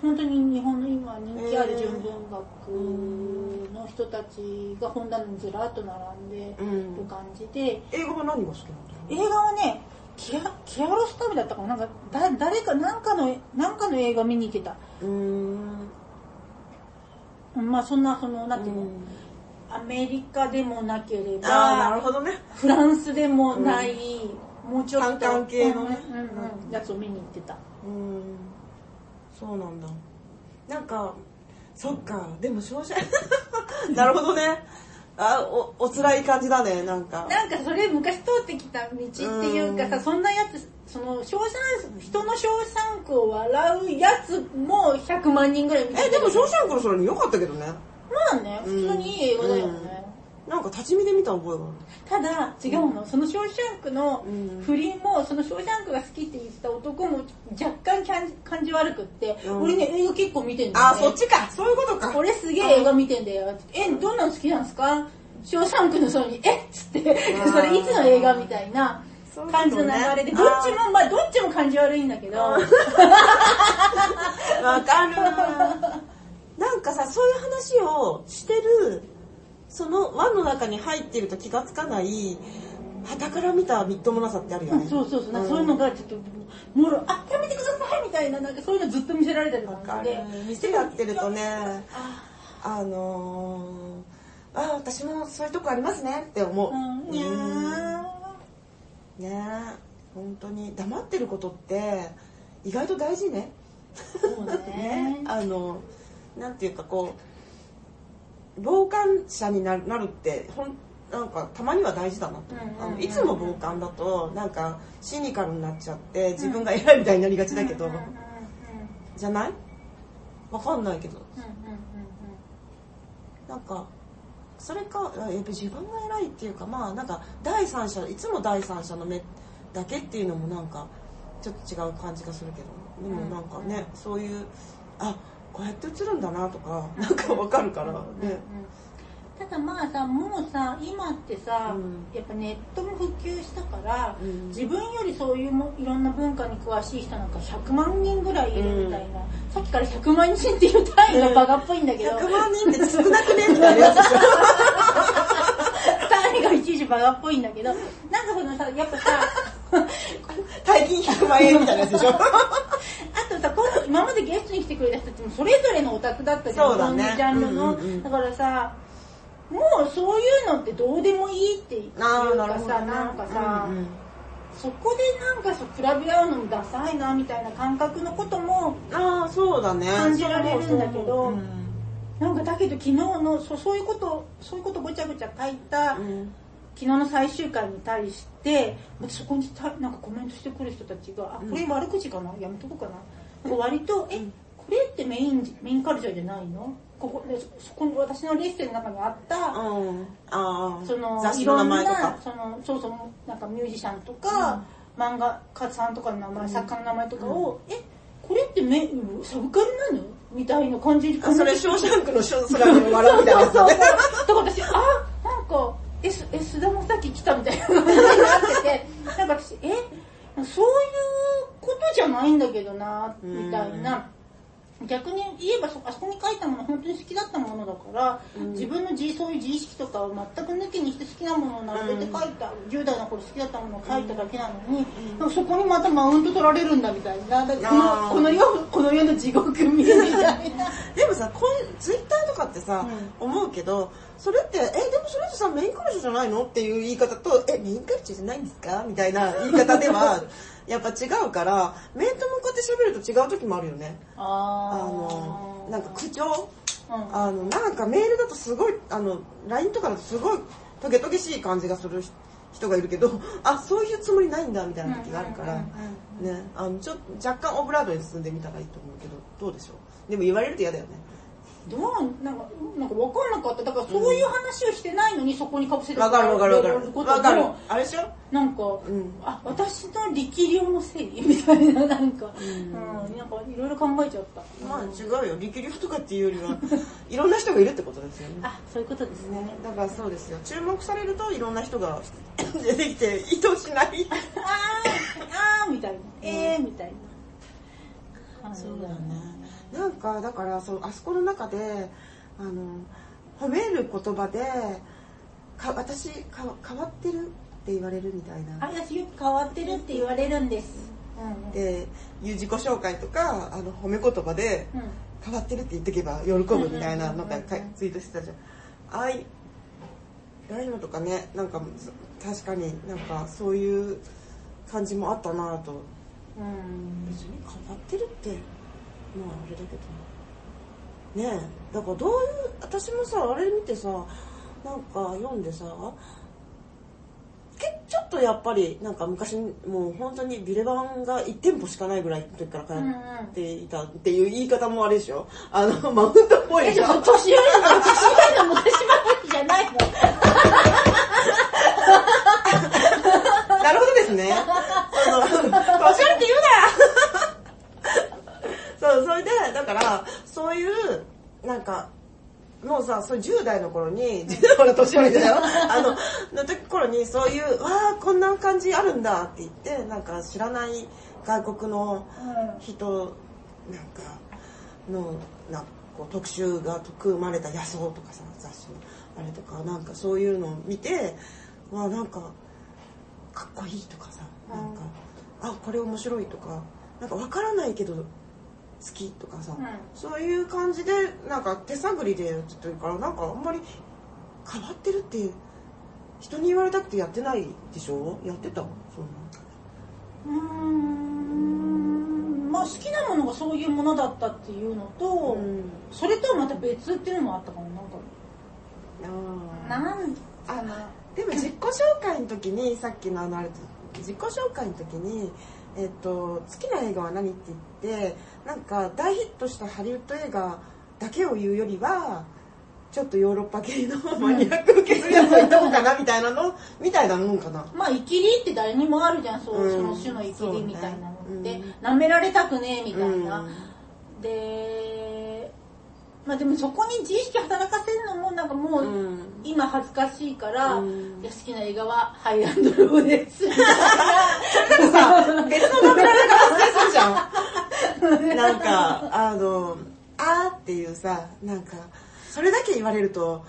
本当に日本の今人気ある純文学の人たちが本棚にずらっと並んでうん。る感じで、英語は何が好きなんだ映画はねキアキアロス旅だったかな？なんかだ誰かなんかのなんかの映画見に行ってた。うーん。まあそんなそのなんていうの、うんアメリカでもなけれああ、なるばほどね。フランスでもない、もうちょっとカンのねうんうんうんやつを見に行ってたうん。そうなんだ。なんか、そっか、でも少々、なるほどね。あ、お、お辛い感じだね、なんか。なんかそれ昔通ってきた道っていうかさ、うんそんなやつ、その、ショーシャン、人のショーシャンクを笑うやつも100万人ぐらい見てえ、でも、ショーョシャンクの空に良かったけどね。まあね、普通にいい映画だよね。なんか立ち見で見た覚えがある。ただ、違うの。そのショーシャンクのうん不倫も、そのショーシャンクが好きって言ってた男も若干感じ悪くって、うん俺ね、映画結構見てんだよ、あ、ね。そっちか。そういうことか。俺すげえ映画見てんだよ。え、どんなの好きなんですか？ショーシャンクの空に、え？っつって、ーそれいつの映画みたいな感じの流れで、どっちも、まあどっちも感じ悪いんだけど、わかる。なんかさ、そういう話をしてる、その輪の中に入っていると気がつかない旗から見たみっともなさってあるよね。そうそうそう、なんかんそういうのがちょっと、もろ、あ、やめてくださいみたいな、なんかそういうのずっと見せられたりとわかしてかる。店やってるとね、ああのー、あ、私もそういうとこありますねって思う。うん、ねえ、本当に黙ってることって意外と大事ね。そうだね。あの、なんていうかこう、傍観者になるなるって、ほんなんかたまには大事だなと、うんうんあのいつも傍観だとなんかシニカルになっちゃって自分が偉いみたいになりがちだけど、じゃない？わかんないけど。なんかそれかやっぱ自分が偉いっていうかまあなんか第三者いつも第三者の目だけっていうのもなんかちょっと違う感じがするけどでもなんかね、そういうあこうやって映るんだなとか なんかわかるから。ね、うんうん。ただまあさもうさ今ってさ、うん。やっぱネットも普及したから、うん。自分よりそういうもいろんな文化に詳しい人なんか100万人ぐらいいるみたいな、さっきから100万人っていう単位がバカっぽいんだけど、100万人って少なくね？みたいなやつでしょ単位がいちいちバカっぽいんだけど。なんかそのさやっぱさ 大金100万円みたいなやつでしょ？さ今度今までゲストに来てくれた人たちもそれぞれのオタクだったじゃんそうだね。ジャンルの、うんうんうん。だからさもうそういうのってどうでもいいっていうかさなんかさ、うんうん。そこでなんかさ比べ合うのもダサいなみたいな感覚のこともああそうだね。感じられるんだけどうん。なんかだけど昨日のそそういうことそういうことごちゃごちゃ書いた、うん。昨日の最終回に対してそこにたなんかコメントしてくる人たちが「あこれ悪口かな？やめとこうかな」割と「えこれってメインメインカルチャーじゃないの?」ここでそそこに私のレッスンの中にあった、うん。ああその雑誌の名前とか。そのそうそうなんかミュージシャンとか、漫画家さんとかの名前、作家の名前とかを「えこれってメサブカルなの?」みたいな感じであそれショーシャンクの空に笑うみたいなやつだねだから私、あ、なんか、え、すえ、須田もさっき来たみたいな感じになってて、なんか私、え、そういうことじゃないんだけどな、みたいな。逆に言えばそあそこに書いたもの本当に好きだったものだから、自分の自そういう自意識とかを全く抜きにして好きなものを並べて書いた、10代の頃好きだったものを書いただけなのに、なん。かそこにまたマウント取られるんだみたいなこのこの世この世の地獄見るみたいな。でもさこういうツイッターとかってさ、思うけどそれってえでもそれってさメインカルチャーじゃないの？っていう言い方とえメインカルチャーじゃないんですか？みたいな言い方では やっぱ違うから面と向かって喋ると違う時もあるよね。ああのなんか口調？うん。あのなんかメールだとすごいあの LINE とかだとすごいトゲトゲしい感じがする人がいるけど あそういうつもりないんだみたいな時があるから、ね、あのちょっと若干オブラートに進んでみたらいいと思うけどどうでしょう？でも言われると嫌だよねどうなんかなんか分かんなかった。だからそういう話をしてないのにそこにかぶせてわかるわかるわかる。ことわかる。もあれでしょ？なんか、ん。あ私の力量のせい？みたいななんか、うん。なんかいろいろ考えちゃった、まあ違うよ。力量とかっていうよりは いろんな人がいるってことですよね。あそういうことですね。ねだからそうですよ。注目されるといろんな人が 出てきて意図しない。あーあーみたいな。えーみたいな。そうだよねなんかだからそうあそこの中であの褒める言葉でか私か変わってるって言われるみたいな。あ私よく変わってるって言われるんです。うんでいう自己紹介とかあの褒め言葉でうん。変わってるって言ってけば喜ぶみたいなのがうんうんうんうん。ツイートしてたじゃん。あいああいうのとかね。なんか確かになんかそういう感じもあったなと。うん。別に変わってるってまああれだけどね。えだからどういう私もさあれ見てさなんか読んでさけちょっとやっぱりなんか昔もう本当にビレバンが1店舗しかないぐらいの時から通っていたっていう言い方もあれでしょ。あの マウントっぽいでし年寄りの年寄りの昔話じゃないの なるほどですね。その、年寄りって言うなそう、それで、だから、そういう、なんか、もうさ、そう10代の頃に、10代の年寄りだよ。あの、の時頃にそういう、わあこんな感じあるんだって言って、なんか知らない外国の人、なんか、のなこう特集が組まれた野草とかさ雑誌のあれとかなんかそういうのを見てわあなんかかっこいいとかさなんか、あこれ面白いとかなんか分からないけど好きとかさ、うん。そういう感じでなんか手探りでやってるからなんかあんまり変わってるって人に言われたくてやってないでしょ？やってた？そうーん。まあ好きなものがそういうものだったっていうのと、うん。それとはまた別っていうのもあったかもなんか。なんかなでも自己紹介の時にさっきのあのあれ自己紹介の時に、えっと好きな映画は何って言ってなんか大ヒットしたハリウッド映画だけを言うよりはちょっとヨーロッパ系のマニアック受けするやつを言った方がなみたいなのみたいなもんかな。まあイキリって誰にもあるじゃんそう、うん。その種のイキリみたいなのって、そうね。舐められたくねえみたいな、うん。でまあでもそこに自意識働かせるのもなんかもう、うん。今恥ずかしいから、うん。いや好きな映画はハイランドローです。さ、別の舐められ方発生するじゃん。なんか、あの、あーっていうさ、なんか、それだけ言われると、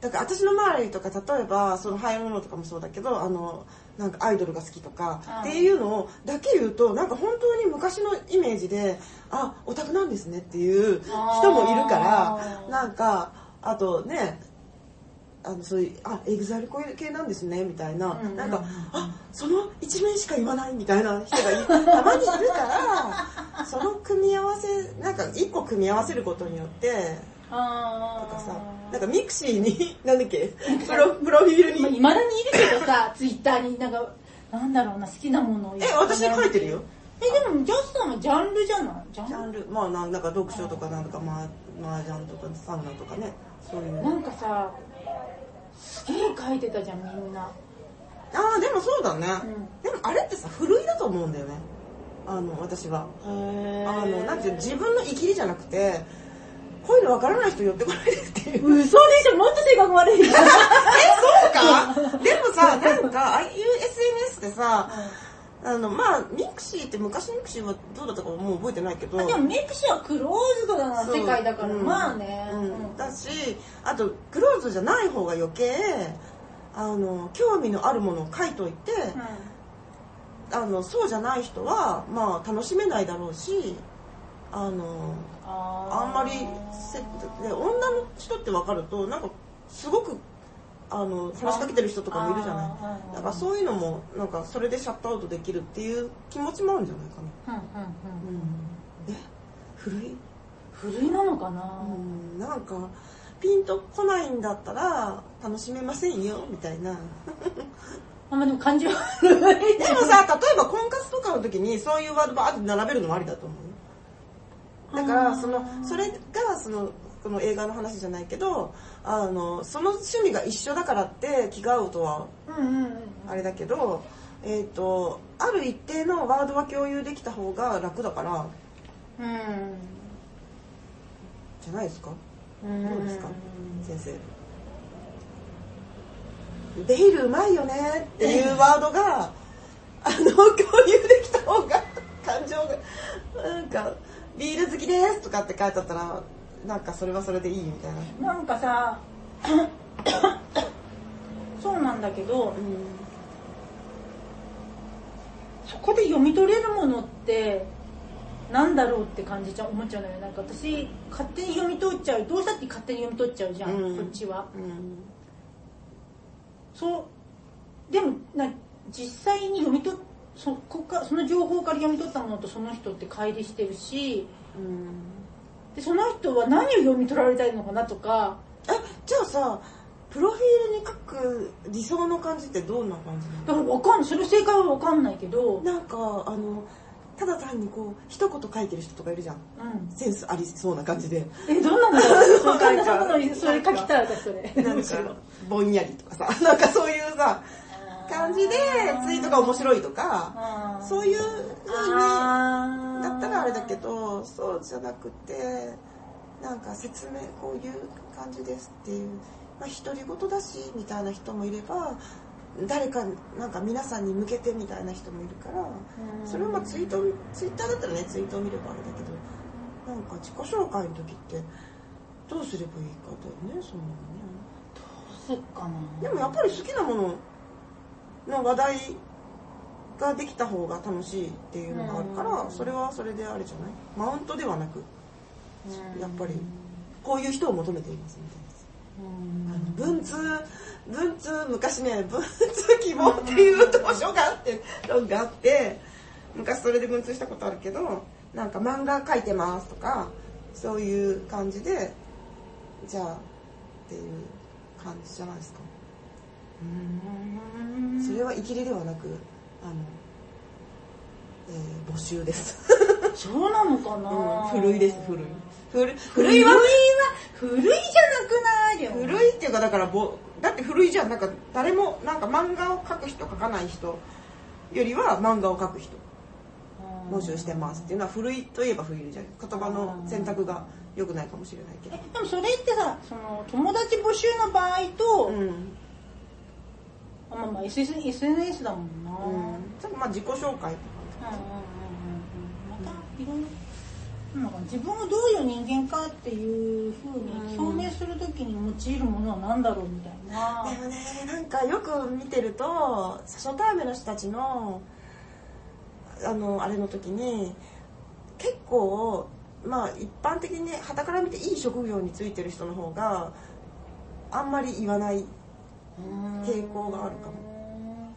だから私の周りとか、例えば、そのハイランドローとかもそうだけど、あの、なんかアイドルが好きとかうんっていうのをだけ言うとなんか本当に昔のイメージであオタクなんですねっていう人もいるからなんかあとねあのそういうあエグザイル系なんですねみたいな、うんうんなんかあその一面しか言わないみたいな人がいたまにいるから その組み合わせなんか一個組み合わせることによってあとかさなんか mixi になんだっけプロプロフィールまあ、に未だにいるけどさ、ツイッターになんか、なんだろうな、好きなものをえ私書いてるよ。え、でも、ジャスさんはジャンルじゃない？ジャンル？まあななんか読書とかなんかマーマージャンとかサウナとかね。そういう。なんかさ、すげえ書いてたじゃん、みんな。ああでもそうだね、うでもあれってさふるいだと思うんだよね。あの私は。へあのなんていうの自分の生きりじゃなくてこういうのわからない人寄ってこないでっていう。嘘でしょもっと性格悪いじゃん。そうか？でもさなんかああいう SNS でさあのまあ mixiって昔の mixi はどうだったかもう覚えてないけど。でもメクシはクローズドな世界だから、まあね。うん。うん。だしあとクローズじゃない方が余計あの興味のあるものを書いといて、あのそうじゃない人はまあ楽しめないだろうしあのああんまりせで女の人って分かるとなんかすごくあの話しかけてる人とかもいるじゃない。だからそういうのもなんかそれでシャットアウトできるっていう気持ちもあるんじゃないかな、うんうんうん。うん、え古い？古いなのかな、うん。なんかピンとこないんだったら楽しめませんよみたいな。あまあでも感じはでもさ例えば婚活とかの時にそういうワードばーって並べるのもありだと思う。よだからそのそれがそのこの映画の話じゃないけどあのその趣味が一緒だからって気が合うとはあれだけど、えー、とある一定のワードは共有できた方が楽だからうん。じゃないですか？うんどうですか？先生。ベイルうまいよね？っていうワードが あの共有できた方が感情がなんかビール好きですとかって書いてあったらなんかそれはそれでいいみたいな、なんかさ そうなんだけどそこで読み取れるものってなんだろうって感じちゃ思っちゃうのよ。なんか私勝手に読み取っちゃうどうしたって勝手に読み取っちゃうじゃん、うん。そっちは。うん。そうでもな実際に読み取っそこかその情報から読み取ったものとその人って乖離してるしうんでその人は何を読み取られたいのかなとか。えじゃあさプロフィールに書く理想の感じってどんな感じだからわかんない。それ正解はわかんないけど、なんかあのただ単にこう一言書いてる人とかいるじゃん。うん、センスありそうな感じで。えどんなの そんなのそれ書きたい私それ。なんかぼんやりとかさ。なんかそういうさ感じでツイートが面白いとかそういう風にだったらあれだけどそうじゃなくてなんか説明こういう感じですっていうまあ独り言だしみたいな人もいれば誰かなんか皆さんに向けてみたいな人もいるからうん。それをまあツイートツイッターだったらねツイートを見ればあれだけどなんか自己紹介の時ってどうすればいいかだよねそんなのね。どうすっかな。でもやっぱり好きなものの話題ができた方が楽しいっていうのがあるから、うん。それはそれであれじゃない？マウントではなくうん。やっぱりこういう人を求めていますみたいなうん。文通文通昔ね文通希望っていう図書があって論があって昔それで文通したことあるけどなんか漫画描いてますとかそういう感じでじゃあっていう感じじゃないですか。うんそれはイキリではなくあの、えー募集です、そうなのかうな、ん、古いです古い。古い古いは古いは古いじゃなくない古いっていうかだからぼだって古いじゃん。なんか誰もなんか漫画を描く人描かない人よりは漫画を描く人募集してますっていうのは古いといえば古いじゃん言葉の選択が良くないかもしれないけど。えでもそれってさその友達募集の場合と、うんあまあまあ SNS だもんな、うん、ちょっとまあ自己紹介うんうんうん。またいろいろなんか自分がどういう人間かっていうふうに表明するときに用いるものは何だろうみたいな、でもねなんかよく見てると初対面の人たちのあのあれの時に結構まあ一般的に傍から見ていい職業についてる人の方があんまり言わない傾向があるかも。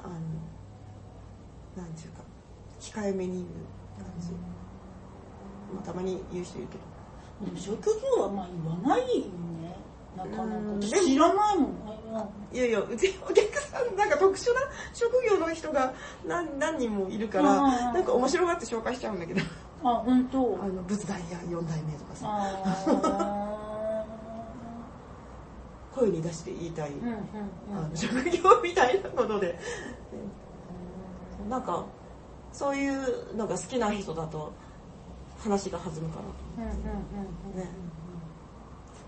あのなんていうか控えめに言う感じ、まあ、たまに言う人いるけど。でも職業はまあ言わないよね。なかなか。うん。知らないもんいやいやうちお客さんなんか特殊な職業の人が何何人もいるからうん。なんか面白がって紹介しちゃうんだけど。あ本当。あの仏壇屋4代目とかさ。あ声に出して言いたい、ーうんうんうん。あの職業みたいなもので、なんかそういうのが好きな人だと話が弾むかなうんね、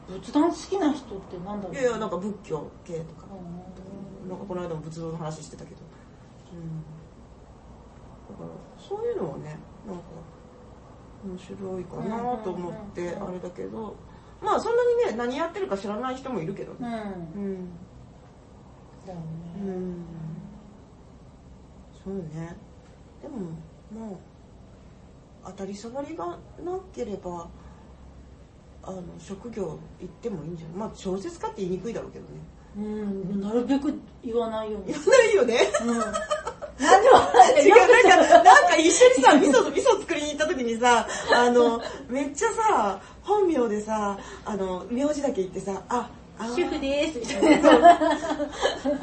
仏壇好きな人ってなんだろう？いやいやなんか仏教系とか。うなんかこの間も仏像の話してたけど、うん、だからそういうのはねなんか面白いかなと思ってあれだけどまあそんなにね何やってるか知らない人もいるけどんうん。ねうん。だよね。うん。そうね。でももう当たり障りがなければあの職業行ってもいいんじゃない？まあ小説家って言いにくいだろうけどね。うん。なるべく言わないように。言わないよね。うん。なんでも違う、なんか、なんか一緒にさ、味噌、味噌作りに行った時にさ、あの、めっちゃさ、本名でさ、あの、名字だけ言ってさ、あ、あ主婦です。みたいな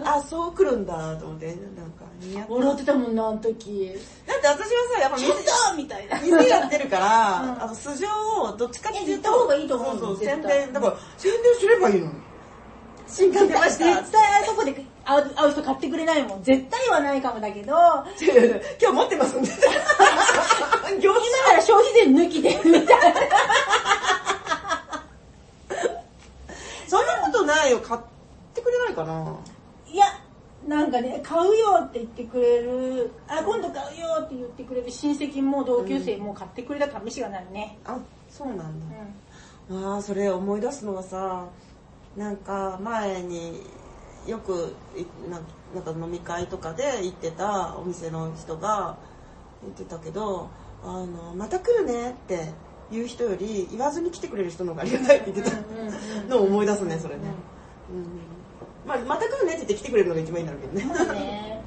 あ、そう来るんだと思って、なんか、笑ってたもんなあの時。だって私はさ、やっぱちょっ店、とみたいな。店やってるから、うん。あの、素性をどっちかって言った方がいいと思うそうそう、宣伝、だから、宣伝すればいいのに。新刊出ました。絶対あそこで会う会う人買ってくれないもん。絶対はないかもだけど。今日持ってますんで。業今なら消費税抜きでみたいなそんなことないよ。買ってくれないかな。いやなんかね買うよって言ってくれるあ今度買うよって言ってくれる親戚も同級生も買ってくれた試しがないね。あ、そうなんだ。うああそれ思い出すのはさなんか前によくいななんか飲み会とかで行ってたお店の人が言ってたけど「あのまた来るね」って言う人より言わずに来てくれる人の方がありがたいって言ってた。のを思い出すねそれね、うんまあ、また来るねって言って来てくれるのが一番いいんだろうけどね、まあね。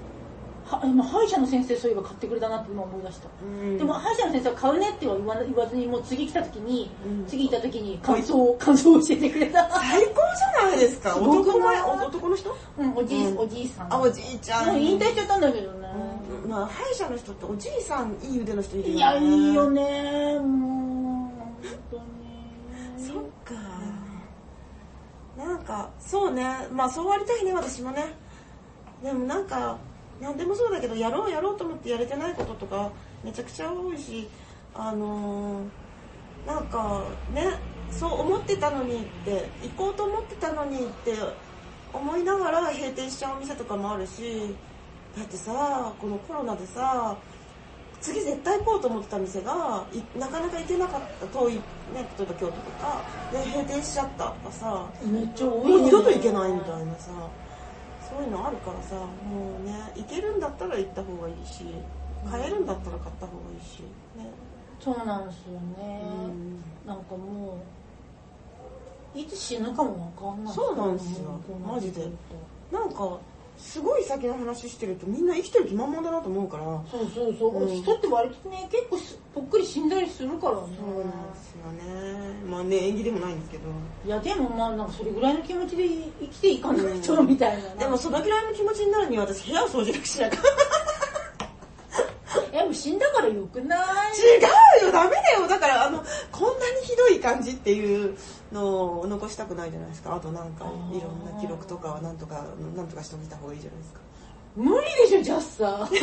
は 今歯医者の先生そういえば買ってくれたなって今思い出した。うん。でも歯医者の先生は買うねっては言わ言わずにもう次来た時に、うん。次行った時に感想を 感想を教えてくれた。最高じゃないですか。男ない？前男の人？うんおじい、うん。おじいさん。あおじいちゃん。もう引退しちゃったんだけどね、うん。まあ歯医者の人っておじいさんいい腕の人いるよね。いやいいよね。もう本当に。そっかなんかそうね。まあそうありたいね私もね。でもなんか何でもそうだけどやろうやろうと思ってやれてないこととかめちゃくちゃ多いしあのーなんかねそう思ってたのにって行こうと思ってたのにって思いながら閉店しちゃうお店とかもあるしだってさこのコロナでさ次絶対行こうと思ってた店がいなかなか行けなかった遠いね例えば京都とか。で閉店しちゃったとかさ。めっちゃ多もうい二度と行けないみたいなさ。そういうのあるからさ。もうね行けるんだったら行った方がいいし買えるんだったら買った方がいいしね。そうなんですよね、なんかもういつ死ぬかもわかんない。そうなんですよ。こうなってくると。なんかすごい先の話してるとみんな生きてる気満々だなと思うから。そうそうそう、うん。人って割とね結構すぽっくり死んだりするからね。そうなんですよね。まあね縁起でもないんですけど。いやでもまあなんかそれぐらいの気持ちで生きていかないとみたいな、でもそのぐらいの気持ちになるには私部屋を掃除なくしなきゃ えもう死んだからよくない？違うよダメだよ。だからあのこんなにひどい感じっていうのを残したくないじゃないですか。あとなんかいろんな記録とかはなんとかなんとかしておいた方がいいじゃないですか。無理でしょジャスさ え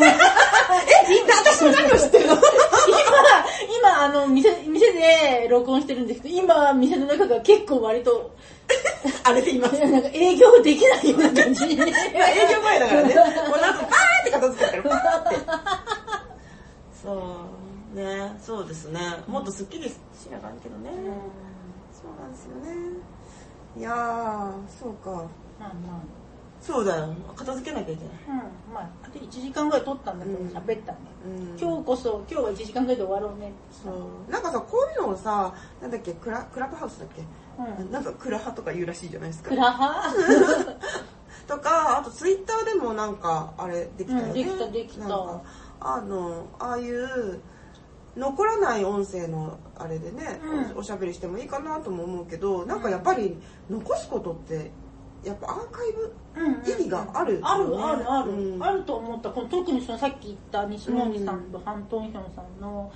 私も何を知ってるの？今今あの店店で録音してるんですけど今店の中が結構割と あれで言いますなんか営業できないような感じ。営業前だからね。もうなんかパーって片付けてる。パーってそうね。そうですね。もっとスッキリしながらけどね、そうなんですよね。いやーそうか。まあまそうだよ。片付けなきゃいけない。あうん。まああと1時間ぐらい撮ったんだけどうん。喋ったね、うん。今日こそ今日は1時間ぐらいで終わろうね。そう。なんかさこういうのをさなんだっけクラクラブハウスだっけ、うん。なんかクラハとか言うらしいじゃないですか。クラハ？とかあとツイッターでもなんかあれできたよね、うんできたできた。なんかあのああいう残らない音声のあれでね、うん。おおしゃべりしてもいいかなとも思うけどなんかやっぱり残すことってやっぱアーカイブうんうん意義があるよね。あるあるある、うん。あると思った。この特にそのさっき言った西森さんとハントンヒョンさん。の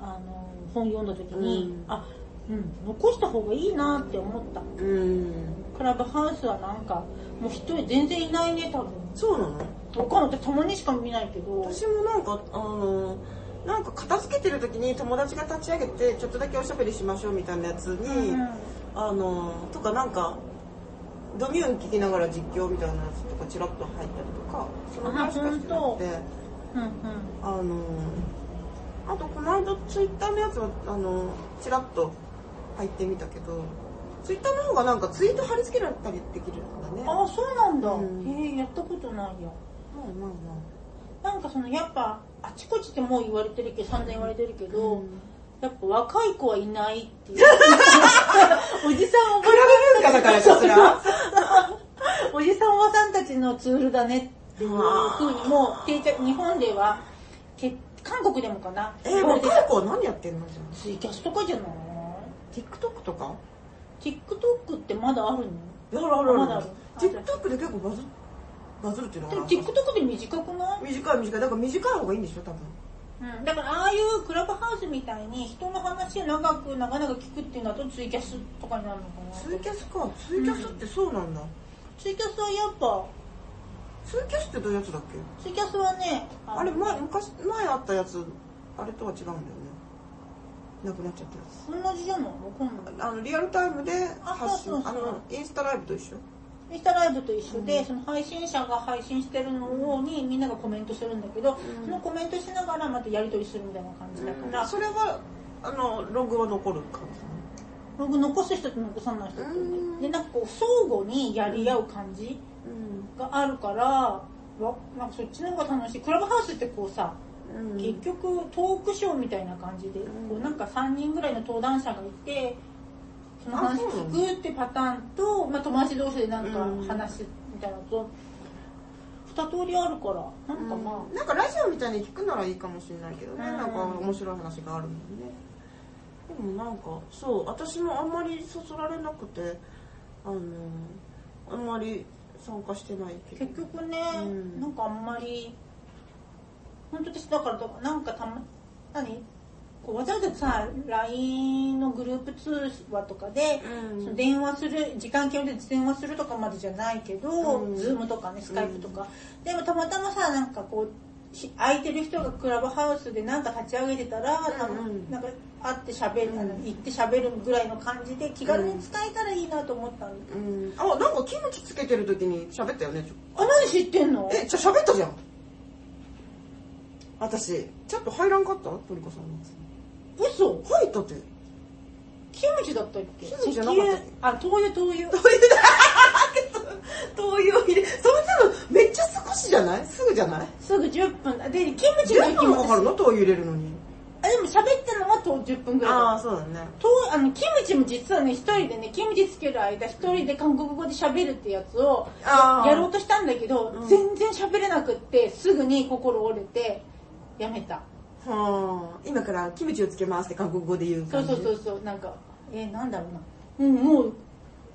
あの本読んだ時に、うん。あうん残した方がいいなって思った。うん。クラブハウスはなんかもう一人全然いないね多分。そうなの？わかんない。たまにしか見ない。けど私もなんかあのなんか片付けてる時に友達が立ち上げてちょっとだけおしゃべりしましょうみたい。なやつに、うんうんあのとかなんかドミューン聞きながら実況みたいなやつとかチラッと入ったりとかそのぐらい。しかしてなくてうんうんあのあとこの間ツイッターのやつはあのチラッと入ってみたけどツイッターの方がなんかツイート貼り付けられたりできるんだねああそうなんだ、うんへえやったことない。よやまあまあまなんかそのやっぱあちこちってもう言われてるけど散々言われてるけあ、ど、うん。やっぱ若い子はいないっていう。おじさんおばクラブ文化だからかしら。おじさんおばさんたちのツールだねっていうふうにもう定着日本ではけ韓国でもかな。えー、若い子は何やってんの？じゃんツイキャスとかじゃない？TikTok とか？TikTok ってまだあるの？あるあるまだある。TikTok で結構バズバズるっていうのでも TikTok で短くない？短い短い。だから短い方がいいんでしょ多分。うん、だからああいうクラブハウスみたいに人の話を長く長々聞くっていうのだとツイキャスとかになるのかな？ツイキャスか。ツイキャスってそうなんだ、ツイキャスはやっぱ。ツイキャスってどういうやつだっけ？ツイキャスはねあれ前昔前あったやつあれとは違うんだよね。なくなっちゃったやつ。同じじゃない？わかんない。あのリアルタイムで発信あそうそうそう。あのインスタライブと一緒？インスタライブと一緒で、その配信者が配信してるのにみんながコメントするんだけど、そのコメントしながらまたやり取りするみたいな感じだから、それはあのログは残る感じログ残す人と残さない人とうん。でなんかこう相互にやり合う感じうん。があるからわなんかそっちの方が楽しい。クラブハウスってこうさうん。結局トークショーみたいな感じで、うんこうなんか3人ぐらいの登壇者がいてその話聞くってパターンと、まあ、友達同士でなんかうん。話すみたいなのと2通りあるから。なんかまあ、なんかラジオみたいに聞くならいいかもしれないけどね、うん。なんか面白い話があるもんね。でもなんかそう。私もあんまりそそられなくて。あのあんまり参加してないけど。結局ね、うん。なんかあんまり本当私だからだからなんかたま何？わざわざさ LINE のグループ通話とかで、うん。その電話する時間決めて電話するとかまでじゃないけど、うん。Zoom とかねスカイプとか、でもたまたまさなんかこうし空いてる人がクラブハウスでなんか立ち上げてたら、たうんうん。なんか会って喋る、あのうん。行って喋るぐらいの感じで気軽に使えたらいいなと思ったんだけど、うん。あなんかキムチつけてる時に喋ったよねちょあ何知ってんの？えじゃあ喋ったじゃん。私ちょっと入らんかった？トリコさんのや嘘？つ入ったって。キムチだったっけ？キムチ。じゃなかった。っけ石油あ豆乳豆乳灯油を入れそれ多分めっちゃ少しじゃない？すぐじゃない？すぐ10分。でキムチの10時も分かかるの？灯油入れるのに。あでも喋ってるのはと10分ぐらい。だああそうだね。とあのキムチも実はね一人でねキムチつける間一人で韓国語で喋るってやつをやろうとしたんだけど、うん。全然喋れなくってすぐに心折れてやめたはあ、今からキムチをつけますって韓国語で言うそうそうそうそう。なんかえー、なんだろうな、うん、もう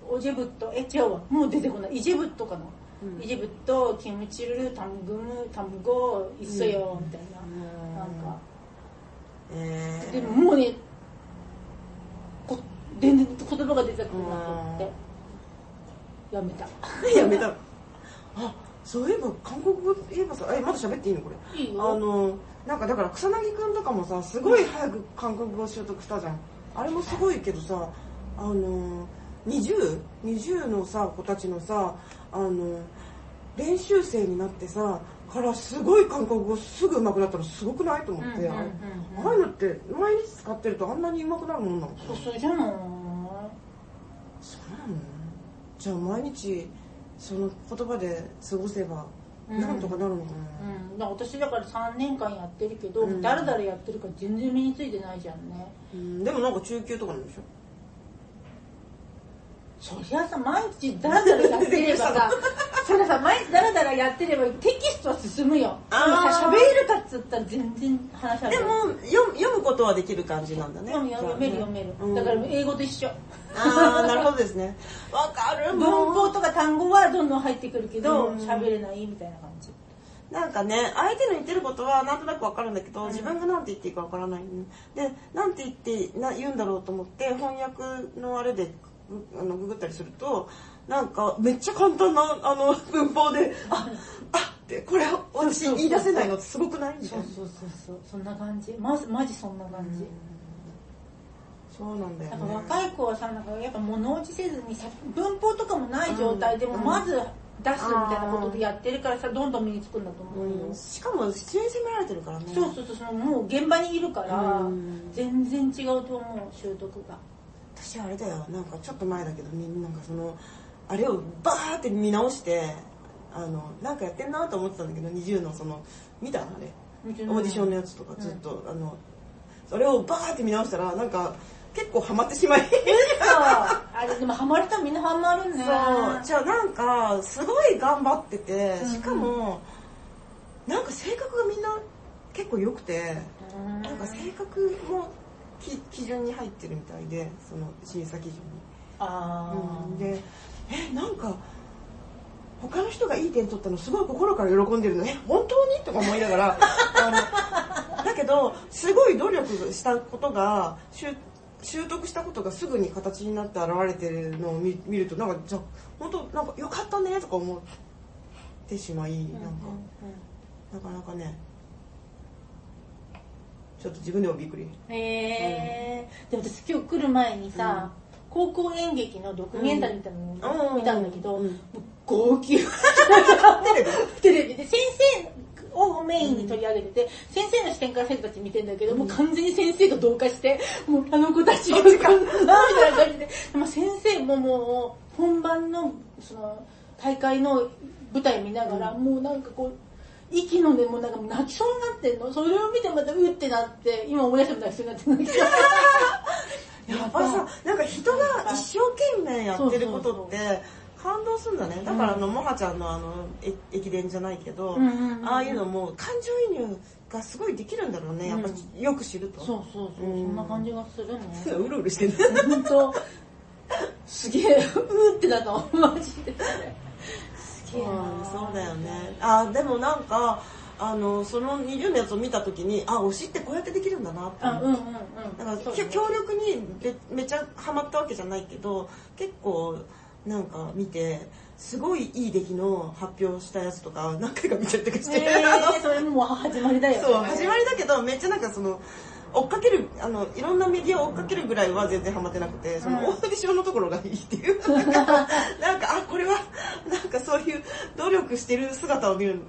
オジェブットえ違うわ。もう出てこない。イジェブットかな、うん、イジェブットキムチルタムグムタムゴっそよみたいな、うん、なんか、えー、でももうねこ全然言葉が出てこなくって。やめた。やめた。あそういえば韓国語言えばさえまだ喋っていいのこれ？いいよ。あのなんかだから草薙くんとかもさすごい早く韓国語習得したじゃん。あれもすごいけどさあの 20?20 のさ子たちのさあの練習生になってさからすごい韓国語すぐ上手くなったのすごくないと思って、うんうんうんうん。ああいうのって毎日使ってるとあんなに上手くなるもんなのそうそうじゃない。そうなの？じゃあ毎日その言葉で過ごせばうん。なんとかなるのかな、うん、だから私だから3年間やってるけど、うん。だらだらやってるから全然身についてないじゃんね。うん。でもなんか中級とかなんでしょ？そりゃさ毎日だらだらやってれば。さそりゃさ毎日だらだらやってればテキストは進むよ。あー。さ喋れるかっつったら全然話せない。でも読む読むことはできる感じなんだね。読める読める、うん。だから英語と一緒。ああなるほどですね。わかる。文法とか単語はどんどん入ってくるけどう。ん喋れないみたいな感じ。なんかね相手の言ってることはなんとなくわかるんだけど、うん自分がなんて言っていいかわからない、でなんて言ってな言うんだろうと思って翻訳のあれでぐあのググったりするとなんかめっちゃ簡単なあの文法でああってこれ私言い出せないのってすごくない？みたいうな。そそうそうそう。そんな感じ。まずマジそんな感じ、そうなんだよね。なんか若い子はさなんかやっぱ物落ちせずにさ文法とかもない状態でもうん。まず出すみたいなことでやってるからさどんどん身につくんだと思うよ、うん。しかも出演責められてるからね。そうそうそう。そのもう現場にいるからうん。全然違うと思う習得が私あれだよ。なんかちょっと前だけどみんなかそのあれをバーって見直してあのなんかやってんなと思ってたんだけど20のその見たあれ。オーディションのやつとかずっと、あのそれをバーって見直したらなんか結構ハマってしまい。あれでもハマる人はみんなハマるねそう。じゃあなんかすごい頑張っててうん。しかもなんか性格がみんな結構良くてうん。なんか性格もき基準に入ってるみたいでその審査基準に。あうん、ーでえなんか他の人がいい点取ったのすごい心から喜んでるの。え本当に？とか思いながら あのだけどすごい努力したことが習習得したことがすぐに形になって現れてるのを見見るとなんかじゃあ本当なんかよかったねとか思ってしまいなんか、なかなかねちょっと自分でもびっくり。へえで私今日来る前にさ、高校演劇のドキュメンタリーみたいなのを見たんだけど、うん。もう号泣。テレビ？テレビ。で先生をメインに取り上げてて、先生の視点から生徒たち見てんだけど、もう完全に先生と同化して、もうあの子たちがみたいな感じで、まあ先生ももう本番のその大会の舞台見ながら、もうなんかこう、息の根もなんか泣きそうになってんの？それを見てまたうってなって、今思い出しても泣きそうになってんだけど。やっぱさ、なんか人が一生懸命やってることって感動するんだね。だからあの、もはちゃんのあの、え駅伝じゃないけど、うんうんうんああいうのも感情移入がすごいできるんだろうね。やっぱうよく知ると。そうそうそう、うんそんな感じがするね。うるうるしてる。本当 すげえ、うってなったマジで。すげえなそうだよね。あ、でもなんか、あの、その20のやつを見たときに、あ、推しってこうやってできるんだなってあ、思って。うんうんうん。だから、強力にめめちゃハマったわけじゃないけど結構なんか見てすごいいい出来の発表したやつとか何回か見ちゃったりして、えー、それもう始まりだよ、ね。そう始まりだけどめっちゃなんかその追っかけるあのいろんなメディアを追っかけるぐらいは全然ハマってなくてそのうん。オーディションのところがいいっていう。なんかあこれはなんかそういう努力してる姿を見る。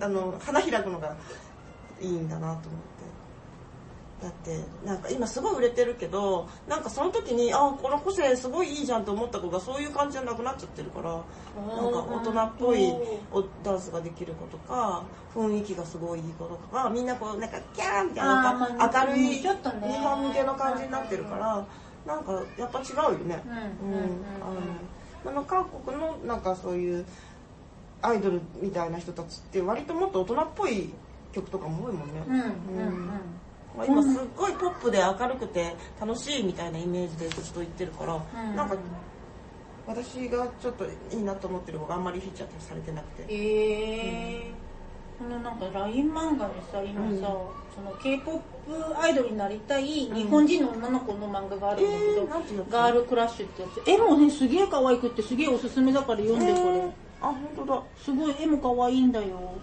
あの花開くのがいいんだなと思ってだってなんか今すごい売れてるけどなんかその時にあこの個性すごいいいじゃんと思った子がそういう感じじゃなくなっちゃってるからなんか大人っぽいおダンスができる子とか雰囲気がすごいいい子とかみんなこうなんかキャーみたいななんか明るい日ちょっとね本向けの感じになってるからなんかやっぱ違うよね。うんあの韓国のなんかそういうアイドルみたいな人たちって割ともっと大人っぽい曲とかも多いもんね。うんうんうんまあ今すっごいポップで明るくて楽しいみたいなイメージでずっと言ってるから、うん。なんか私がちょっといいなと思ってる方があんまりフィーチャーされてなくて。へえこのなんか LINE 漫画でさ今さ、うん。その K-POP アイドルになりたい日本人の女の子の漫画があるんだけど、えーなんていうやつガールクラッシュってやつ。絵もねすげえ可愛くってすげえおすすめだから読んでこれ、えーあ本当だ。すごい絵も可愛いんだよ。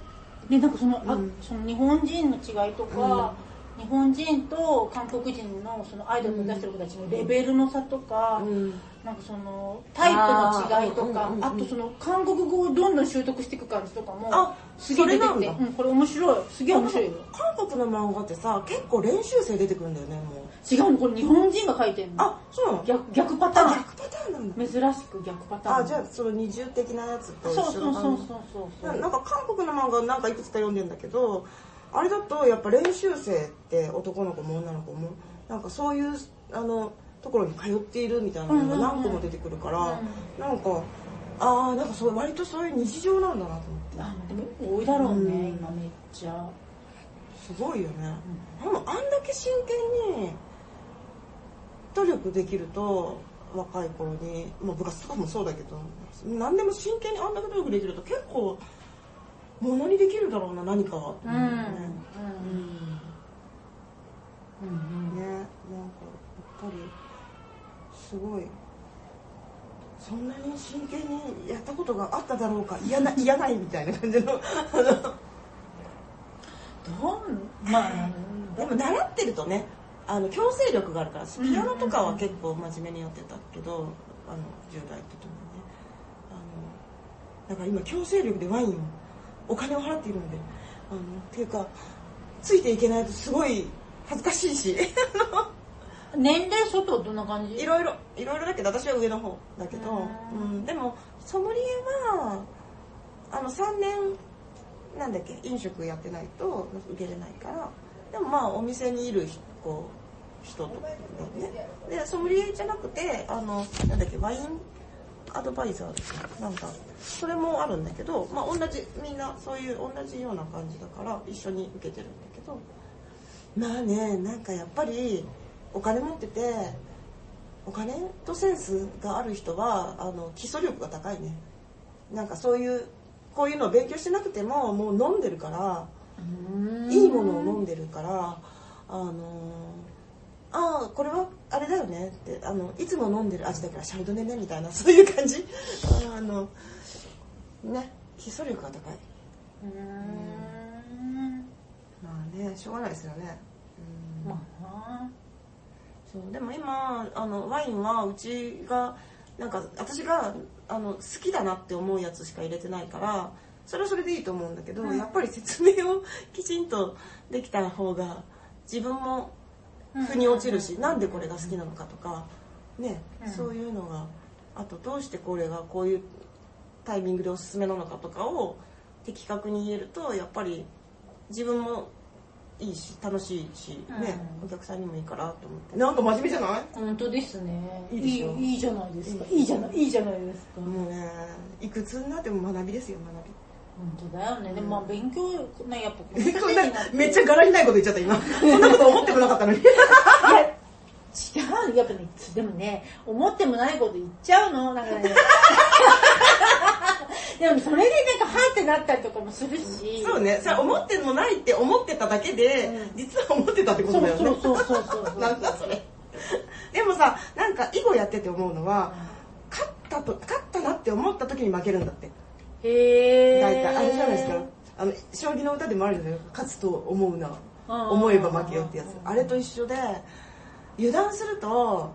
でなんかその,、あうん。その日本人の違いとか、日本人と韓国人のそのアイドルを出してる子たちのレベルの差とか、うん。なんかそのタイプの違いとかあとその韓国語をどんどん習得していく感じとかもあすげえ出てきて。うん、これ面白い。すげえ面白いよ。韓国の漫画ってさ結構練習生出てくるんだよねもう。違うのこれ日本人が書いてるの。あそうなの？逆逆パターン。あ逆パターンなんだ。珍しく逆パターン。あじゃあその二重的なやつとそう一緒のそうそう感じそうそう。ななんか韓国の漫画なんかいくつか読んでんだけどあれだとやっぱ練習生って男の子も女の子もなんかそういうあのところに通っているみたいなのが何個も出てくるから、なんかああなんかそう割とそういう日常なんだなと思って。あでも多いだろうね、うん。今めっちゃ。すごいよね、でもあんだけ真剣に努力できると若い頃に、まあ、部活とかもそうだけど何でも真剣にあんだけ努力できると結構ものにできるだろうな何か。は、うん。うん。うん。ね。なんかやっぱりすごい。そんなに真剣にやったことがあっただろうか。嫌な嫌ないみたいな感じの。どうまあでも習ってるとねあの強制力があるからピアノとかは結構真面目にやってたけど、あの10代って時にねあのだから今強制力でワインをお金を払っているのであのっていうかついていけないとすごい恥ずかしいし。年齢外はどんな感じ？いろいろいろいろだけど私は上の方だけど、ううんん、でもソムリエはあの3年なんだっけ？飲食やってないと受けれないから。でもまあお店にいる人こう人とかね。でソムリエじゃなくてあのなんだっけ？ワインアドバイザーだっけなんかそれもあるんだけどまあ同じみんなそういう同じような感じだから一緒に受けてるんだけどまあねなんかやっぱりお金持っててお金とセンスがある人はあの基礎力が高いね。なんかそういうこういうのを勉強してなくてももう飲んでるからいいものを飲んでるからあのああこれはあれだよねってあのいつも飲んでる味だからシャルドネねみたいなそういう感じ。あのね基礎力が高い。うん。まあねしょうがないですよね。うん。まあな。そうでも今あのワインはうちがなんか私があの好きだなって思うやつしか入れてないからそれはそれでいいと思うんだけど、うんやっぱり説明をきちんとできた方が自分も腑に落ちるし、うんなんでこれが好きなのかとかね、うん。そういうのがあとどうしてこれがこういうタイミングでおすすめなのかとかを的確に言えるとやっぱり自分もいいし楽しいし、ねうん。お客さんにもいいかなと思って。なんか真面目じゃない？本当ですね。いいでいいいじゃないですか。いい。いいじゃないいいじゃないですか。もうねいくつになっても学びですよ学本当だよね。でもまあ勉強ねやっぱこのび年になめっちゃ柄にないこと言っちゃった今。そんなこと思ってもなかったのに。違う。やっぱねでもね思ってもないこと言っちゃうの。だからね。でもそれでなんかはってなったりとかもするし。そうね。それ思ってもないって思ってただけで、うん。実は思ってたってことだよね。そうそうそうそうそうなんだそれ。でもさなんか囲碁やってて思うのは勝ったと勝ったなって思った時に負けるんだってへえ大体あれじゃないですかあの将棋の歌でもあるじゃない勝つと思うなうん思えば負けよってやつあれと一緒で油断すると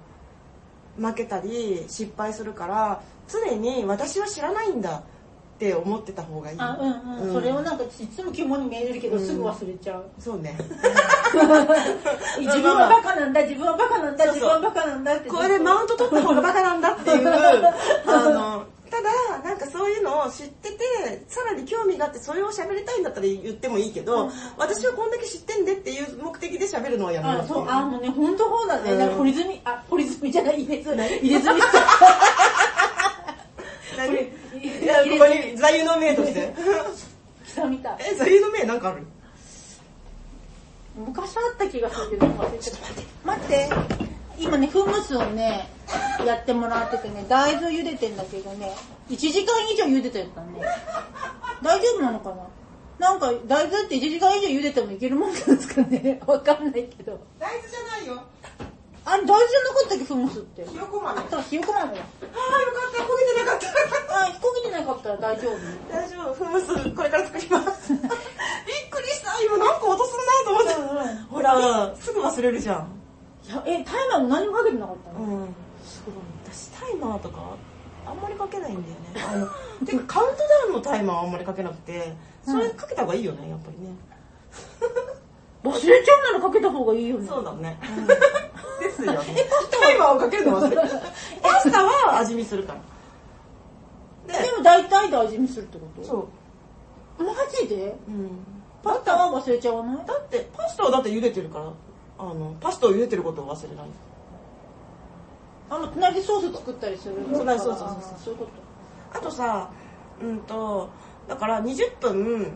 負けたり失敗するから常に私は知らないんだって思ってた方がいい。あ、うんうん。うんそれをなんかいつも肝に見えるけど、うんすぐ忘れちゃう。そうね。自分はバカなんだ、自分はバカなんだ、自分はバカなんだって。これでマウント取った方がバカなんだっていう、あの、ただ、なんかそういうのを知ってて、さらに興味があって、それを喋りたいんだったら言ってもいいけど、うん私はこんだけ知ってんでっていう目的で喋るのはやめようあ、あ、もうね、ほんとそうだね。うんなんか、堀泉、あ、堀泉じゃない、入れず、入れ墨 いや、ここに座右の銘として。北みたい。え、座右の銘なんかある？昔あった気がするけど、忘れちゃった。待って。今ね、フムスをね、やってもらっててね、大豆を茹でてんだけどね、1時間以上茹でてたね。大丈夫なのかな？なんか、大豆って1時間以上茹でてもいけるもんなんですかね？わかんないけど。大豆じゃないよ。あれ、大豆じゃなかったっけ、フムスって。ひよこ豆。あだからひよこ豆だ。あ、よかった、焦げてなかった。あ、飛行機でなかったら大丈夫。大丈夫、フムス、これから作ります。びっくりした、今なんか音すんなと思って。ほら、すぐ忘れるじゃん。いや、え、タイマーも何もかけてなかったの、うん。マーとか、あんまりかけないんだよね。あの、てかカウントダウンのタイマーはあんまりかけなくて、それかけた方がいいよね、やっぱりね。忘れちゃうならかけた方がいいよね。そうだね。ですよね。タイマーをかけるの？忘れた。パスタは味見するから。でで、も大体で味見するってこと？そう。マジで？うん。パスタは忘れちゃわない？だって、パスタはだって茹でてるから、あの、パスタを茹でてることを忘れない。あの、隣でソース作ったりする隣そうそうそうそうあそういうこあとさ、うんと、だから20分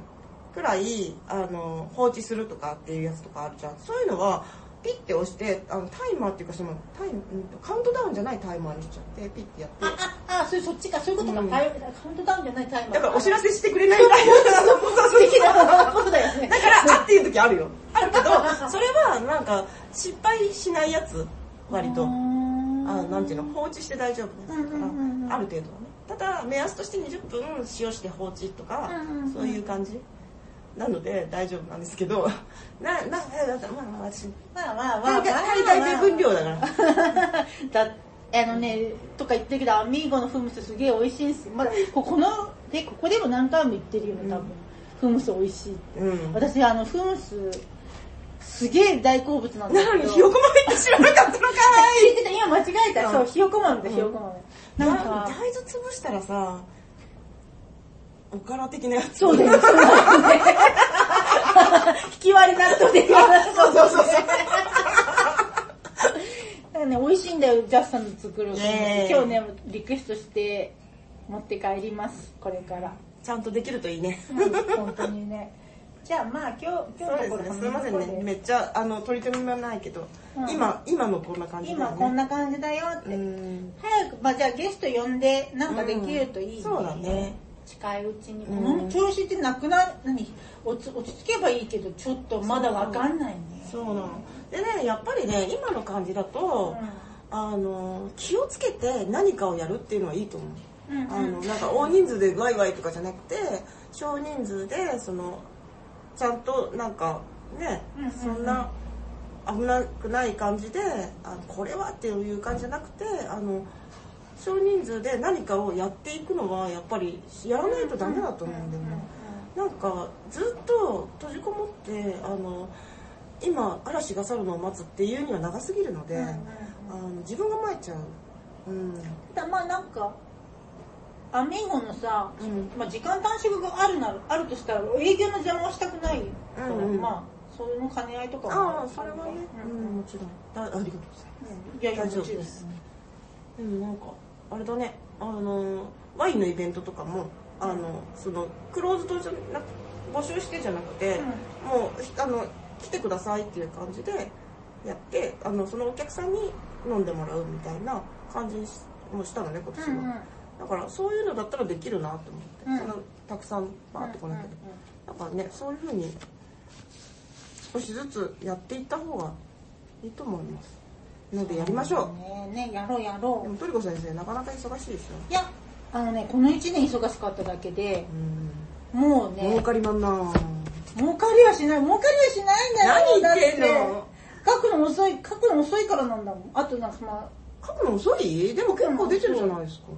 くらい、あの、放置するとかっていうやつとかあるじゃん。そういうのは、ピッて押して、あの、タイマーっていうかその、タイ、うんと、カウントダウンじゃないタイマーにしちゃって、ピッてやって。とあ、あ、あ、それそっちか、そういうことか。うんカウントダウンじゃないタイマー。だからお知らせしてくれないタイマー。素敵なことだよね。だから、あっていう時あるよ。あるけど、それはなんか、失敗しないやつ、割と。あなんていうの放置して大丈夫なやつだから、ある程度はねただ目安として20分塩して放置とか、そういう感じなので大丈夫なんですけど なななまあまあ私まあまあまあ大まあ。体大体分量だから だあのね、とか言ってるけど、アミーゴのフムスすげえ美味しいんですよ。まだ、ここの、で、ここでも何回も言ってるよね、多分。フムス美味しいって。うん私、あの、フムス、すげえ大好物なんだけど。なのにひよこ豆って知らなかったのか 聞いてた、今間違えた。うんそう、ひよこ豆だ、ひよこ豆。なん大か、豆潰したらさおから的なやつそうだよ、ね。引き割り納豆で。そうそうそう。だからね、美味しいんだよ、ジャスさんの作る。ねえ今日ね、リクエストして持って帰ります、これから。ちゃんとできるといいねうん本当にね。じゃあまあ今日、今日のこすねすいませんねめっちゃあの取り留めもないけど、うん今今のこんな感じだよね今こんな感じだよって。うん早く、まあじゃあゲスト呼んでなんかできるといい、うんそうだね。近いうちに。こうんの調子ってなくな、何落ち落ち着けばいいけど、ちょっとまだわかんないね。そうなの。でね、やっぱりね、今の感じだと、あの、気をつけて何かをやるっていうのはいいと思う。うんうんあの、なんか大人数でワイワイとかじゃなくて、少人数で、その、ちゃんとなんか、ね、そんな危なくない感じで、あこれはっていう感じじゃなくて、あの、少人数で何かをやっていくのはやっぱりやらないとダメだと思うんだよね。なんかずっと閉じこもってあの今嵐が去るのを待つっていうには長すぎるので、あの自分が参っちゃう。うん。だまあなんか、アミーゴのさ、うん。まあ時間短縮があるなら、あるとしたら営業の邪魔はしたくないから、うんうん。まあ、それの兼ね合いとかもああるそれはね、ううんん、もちろん。だありがとうございます。いやいや、大丈夫。もちろんです。でもなんかあれだね。あのワインのイベントとかもあのそのクローズドじゃなく募集してじゃなくて、もうあの来てくださいっていう感じでやってあのそのお客さんに飲んでもらうみたいな感じもしたのね今年は、うんうんだからそういうのだったらできるなと思って、うん。そんなたくさんバーってこなきゃだからねそういうふうに少しずつやっていった方がいいと思います。のでやりましょう、ね。ねやろうやろう。でもトリコ先生なかなか忙しいでしょ。いやあのねこの1年忙しかっただけでうん。もうね儲かりまんな。儲かりはしない。儲かりはしないんだよ。何言ってんの？書くの遅い書くの遅いからなんだもん。あとなんかまあ書くの遅い？でも結構出てるじゃないですか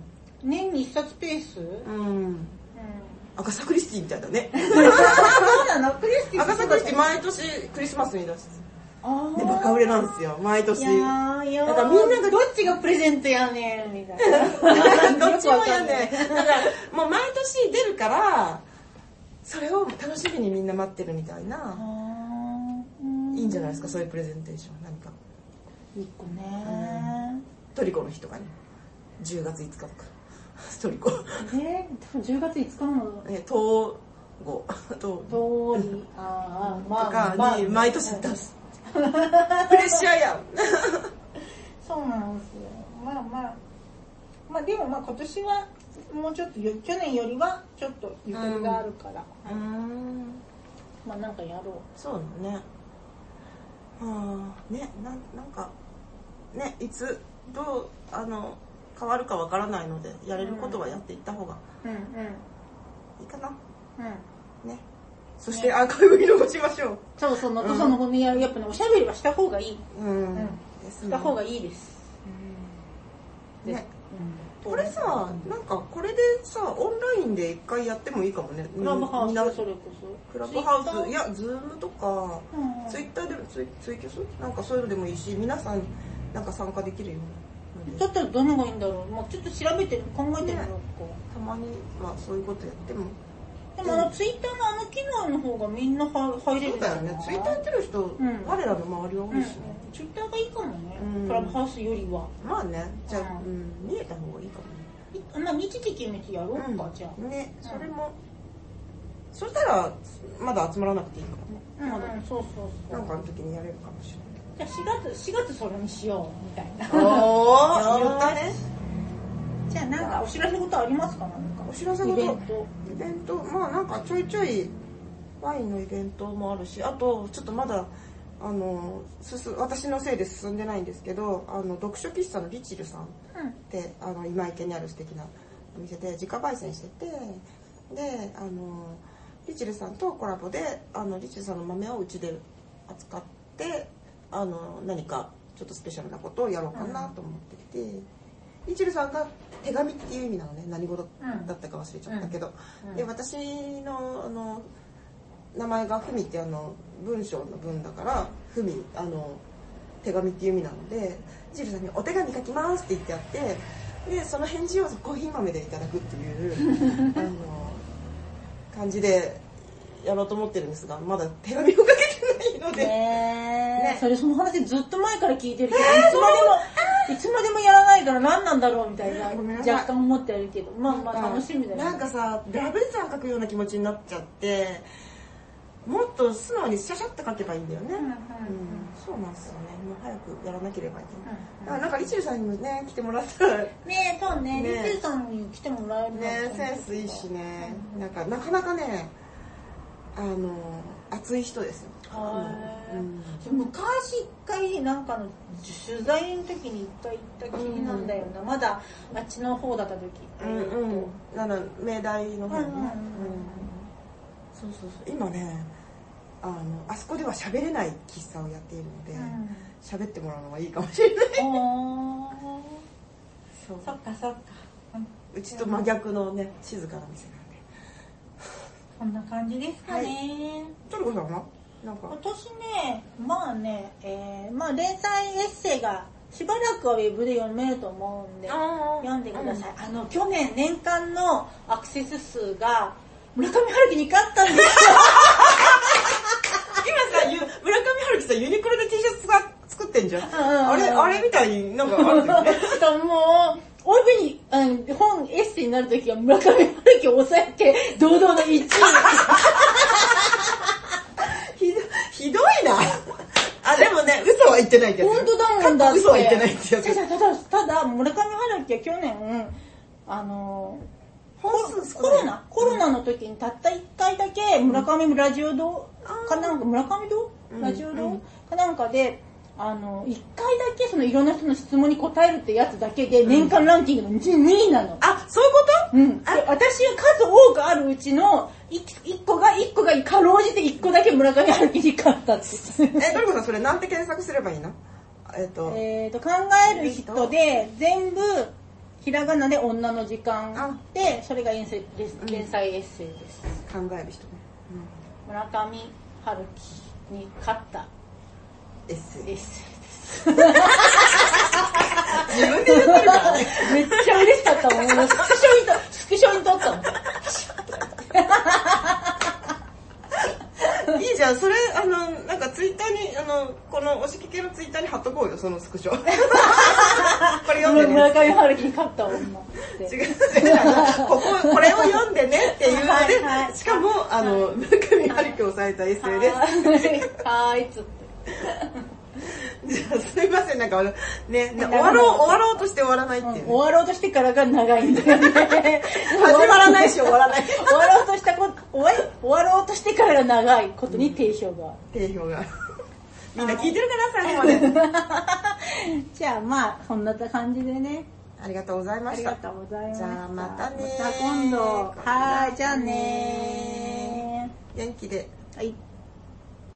年に1冊ペース、うん、うん赤サクリスティみたいだね。そうなの？クリスティ赤サクリスティ毎年クリスマスに出してあで、バカ売れなんですよ、毎年。いやーいやーだからみんながどっちがプレゼントやねんみたいな どっちもやね。だから、もう毎年出るから、それを楽しみにみんな待ってるみたいな。いいんじゃないですか、そういうプレゼンテーション。何か。一個ねトリコの日とかに。10月5日とか。トリコ。ね多分10月5日のえ、東郷。東通りああとまあまあかに毎年出す。プレッシャーやん。そうなんですよまあまあまあでもまあ今年はもうちょっとよ去年よりはちょっとゆとりがあるから、うーん。まあなんかやろうそうだね。ああ、ね、なん、なんか、ね、いつ、どう、あの、変わるかわからないので、やれることはやっていった方がうん。うんいいかな。うん。ね。そしてアーカイブに残しましょう。そうそうのうんとその後にやる。やっぱねおしゃべりはした方がいい、うん。した方がいいです、ね。うんこれさ、なんかこれでさ、オンラインで一回やってもいいかもね。クラブハウス。それこそ。クラブハウス、いや、ズームとか、うんツイッターでもツイツイキャス？なんかそういうのでもいいし、皆さんなんか参加できるようなのでだったらどのがいいんだろう、まあ、ちょっと調べて考えてみよう。か、たまにはそういうことやっても。でもあのツイッターのあの機能の方がみんなは入れるそうだよね。ツイッターやってる人、ん。我らの周りは多うんいしね。ツイッターがいいかもね、うん。クラブハウスよりは。まあね、じゃあ、ううん、見えた方がいいかもね。いまあ日時決めてやろうか、じゃあ。ね、それも、そしたら、まだ集まらなくていいかも。ね。うん、うん、そうそうそう。なんかの時にやれるかもしれない。じゃあ4月4月それにしようみたいな。おー、言ったね。じゃあなんかお知らせことありますか？なんか。お知らせ事。イベント。イベント、まあなんかちょいちょいワインのイベントもあるし、あとちょっとまだ、あの、進私のせいで進んでないんですけど、あの、読書喫茶のリチルさんうん。って、あの、今池にある素敵なお店で自家焙煎してて、で、あの、リチルさんとコラボで、あの、リチルさんの豆をうちで扱って、あの、何かちょっとスペシャルなことをやろうかなと思ってて、リチルさんが手紙っていう意味なのね、何語だったか忘れちゃったけど、うん。で私のあの名前がふみってあの文章の文だからふみあの手紙っていう意味なのでジルさんに「お手紙書きます」って言ってあってでその返事をコーヒー豆でいただくっていう あの感じでやろうと思ってるんですがまだ手紙を書けてので、ねえ。それその話ずっと前から聞いてるけど、いつまでもいつまでもやらないから何なんだろうみたいな若干思ってるけどまあまあ楽しみだよね。なんかさラブレター書くような気持ちになっちゃってもっと素直にシャシャって書けばいいんだよね、そうなんですよね。もう早くやらなければいけない、なんかリチルさんにもね来てもらった。らねそうね。ねリツイさんに来てもらえるのセンスいいしね。なんかなかなかねあの熱い人ですよ。はうんい昔一回なんかの取材の時に一回行ったきりなんだよな、まだあっちの方だった時。うんうん。明大の方ね、うんうんうん。そうそうそう。今ねあのあそこでは喋れない喫茶をやっているのでうん。喋、ってもらうのがいいかもしれない。そう。そっかそっか。うんうちと真逆のね静かな店なんで。こんな感じですかね、トルコさんは？なんか。今年ねまあね、えーまあ連載エッセイがしばらくはウェブで読めると思うんで読んでください、あの去年年間のアクセス数が村上春樹に勝ったんですよ。今さゆ村上春樹さんユニクロで T シャツが作ってんじゃん、うんうんうんあれあれみたいになんかあるよね。もう帯に、うん、本エッセイになるときは村上春樹を抑えて堂々の1位ひどひどいなあでもね嘘は言ってないけど本当だもんだって。嘘は言ってないってやつ。ただ、ただ、村上春樹は去年、あの、本数少コロナ、コロナ。の時にたった1回だけ村上ラジオ堂かなんか、村上堂？うん。ラジオ堂うん。かなんかで、あの、1回だけそのいろんな人の質問に答えるってやつだけで年間ランキングの2位なの。あそういうこと？うん、私は数多くあるうちの1個が1個がかろうじて1個だけ村上春樹に勝ったって。えトルコさんそれなんて検索すればいいの？えっ、と、えー、と考える人で全部ひらがなで女の時間で、それが連載エッセイです。考える人ね、村上春樹に勝ったエッセイエッセイです。自分で言ってるからねめっちゃ嬉しかったもん。もうスクショにと、スクショに撮ったもん。いいじゃんそれあのなんかツイッターにあのこのおしき系のツイッターに貼っとこうよそのスクショ これ読んでね村上春樹に勝った女って。違う違うこここれを読んでねっていうので、はいはいしかもあの村上春樹をされたエッセイですはーい、つって。じゃあすいませんなんかあのね終わろう終わろうとして終わらないっていうね、終わろうとしてからが長いんだよね。始まらないし終わらない 終わろうとしたこ終わり終わろうとしてからが長いことに定評が。定評がみんな聞いてるかな最後までじゃあまあ、そんな感じでね。ありがとうございましたありがとうございました。じゃあまたねまた今度。はーい、じゃあね元気でー。はい。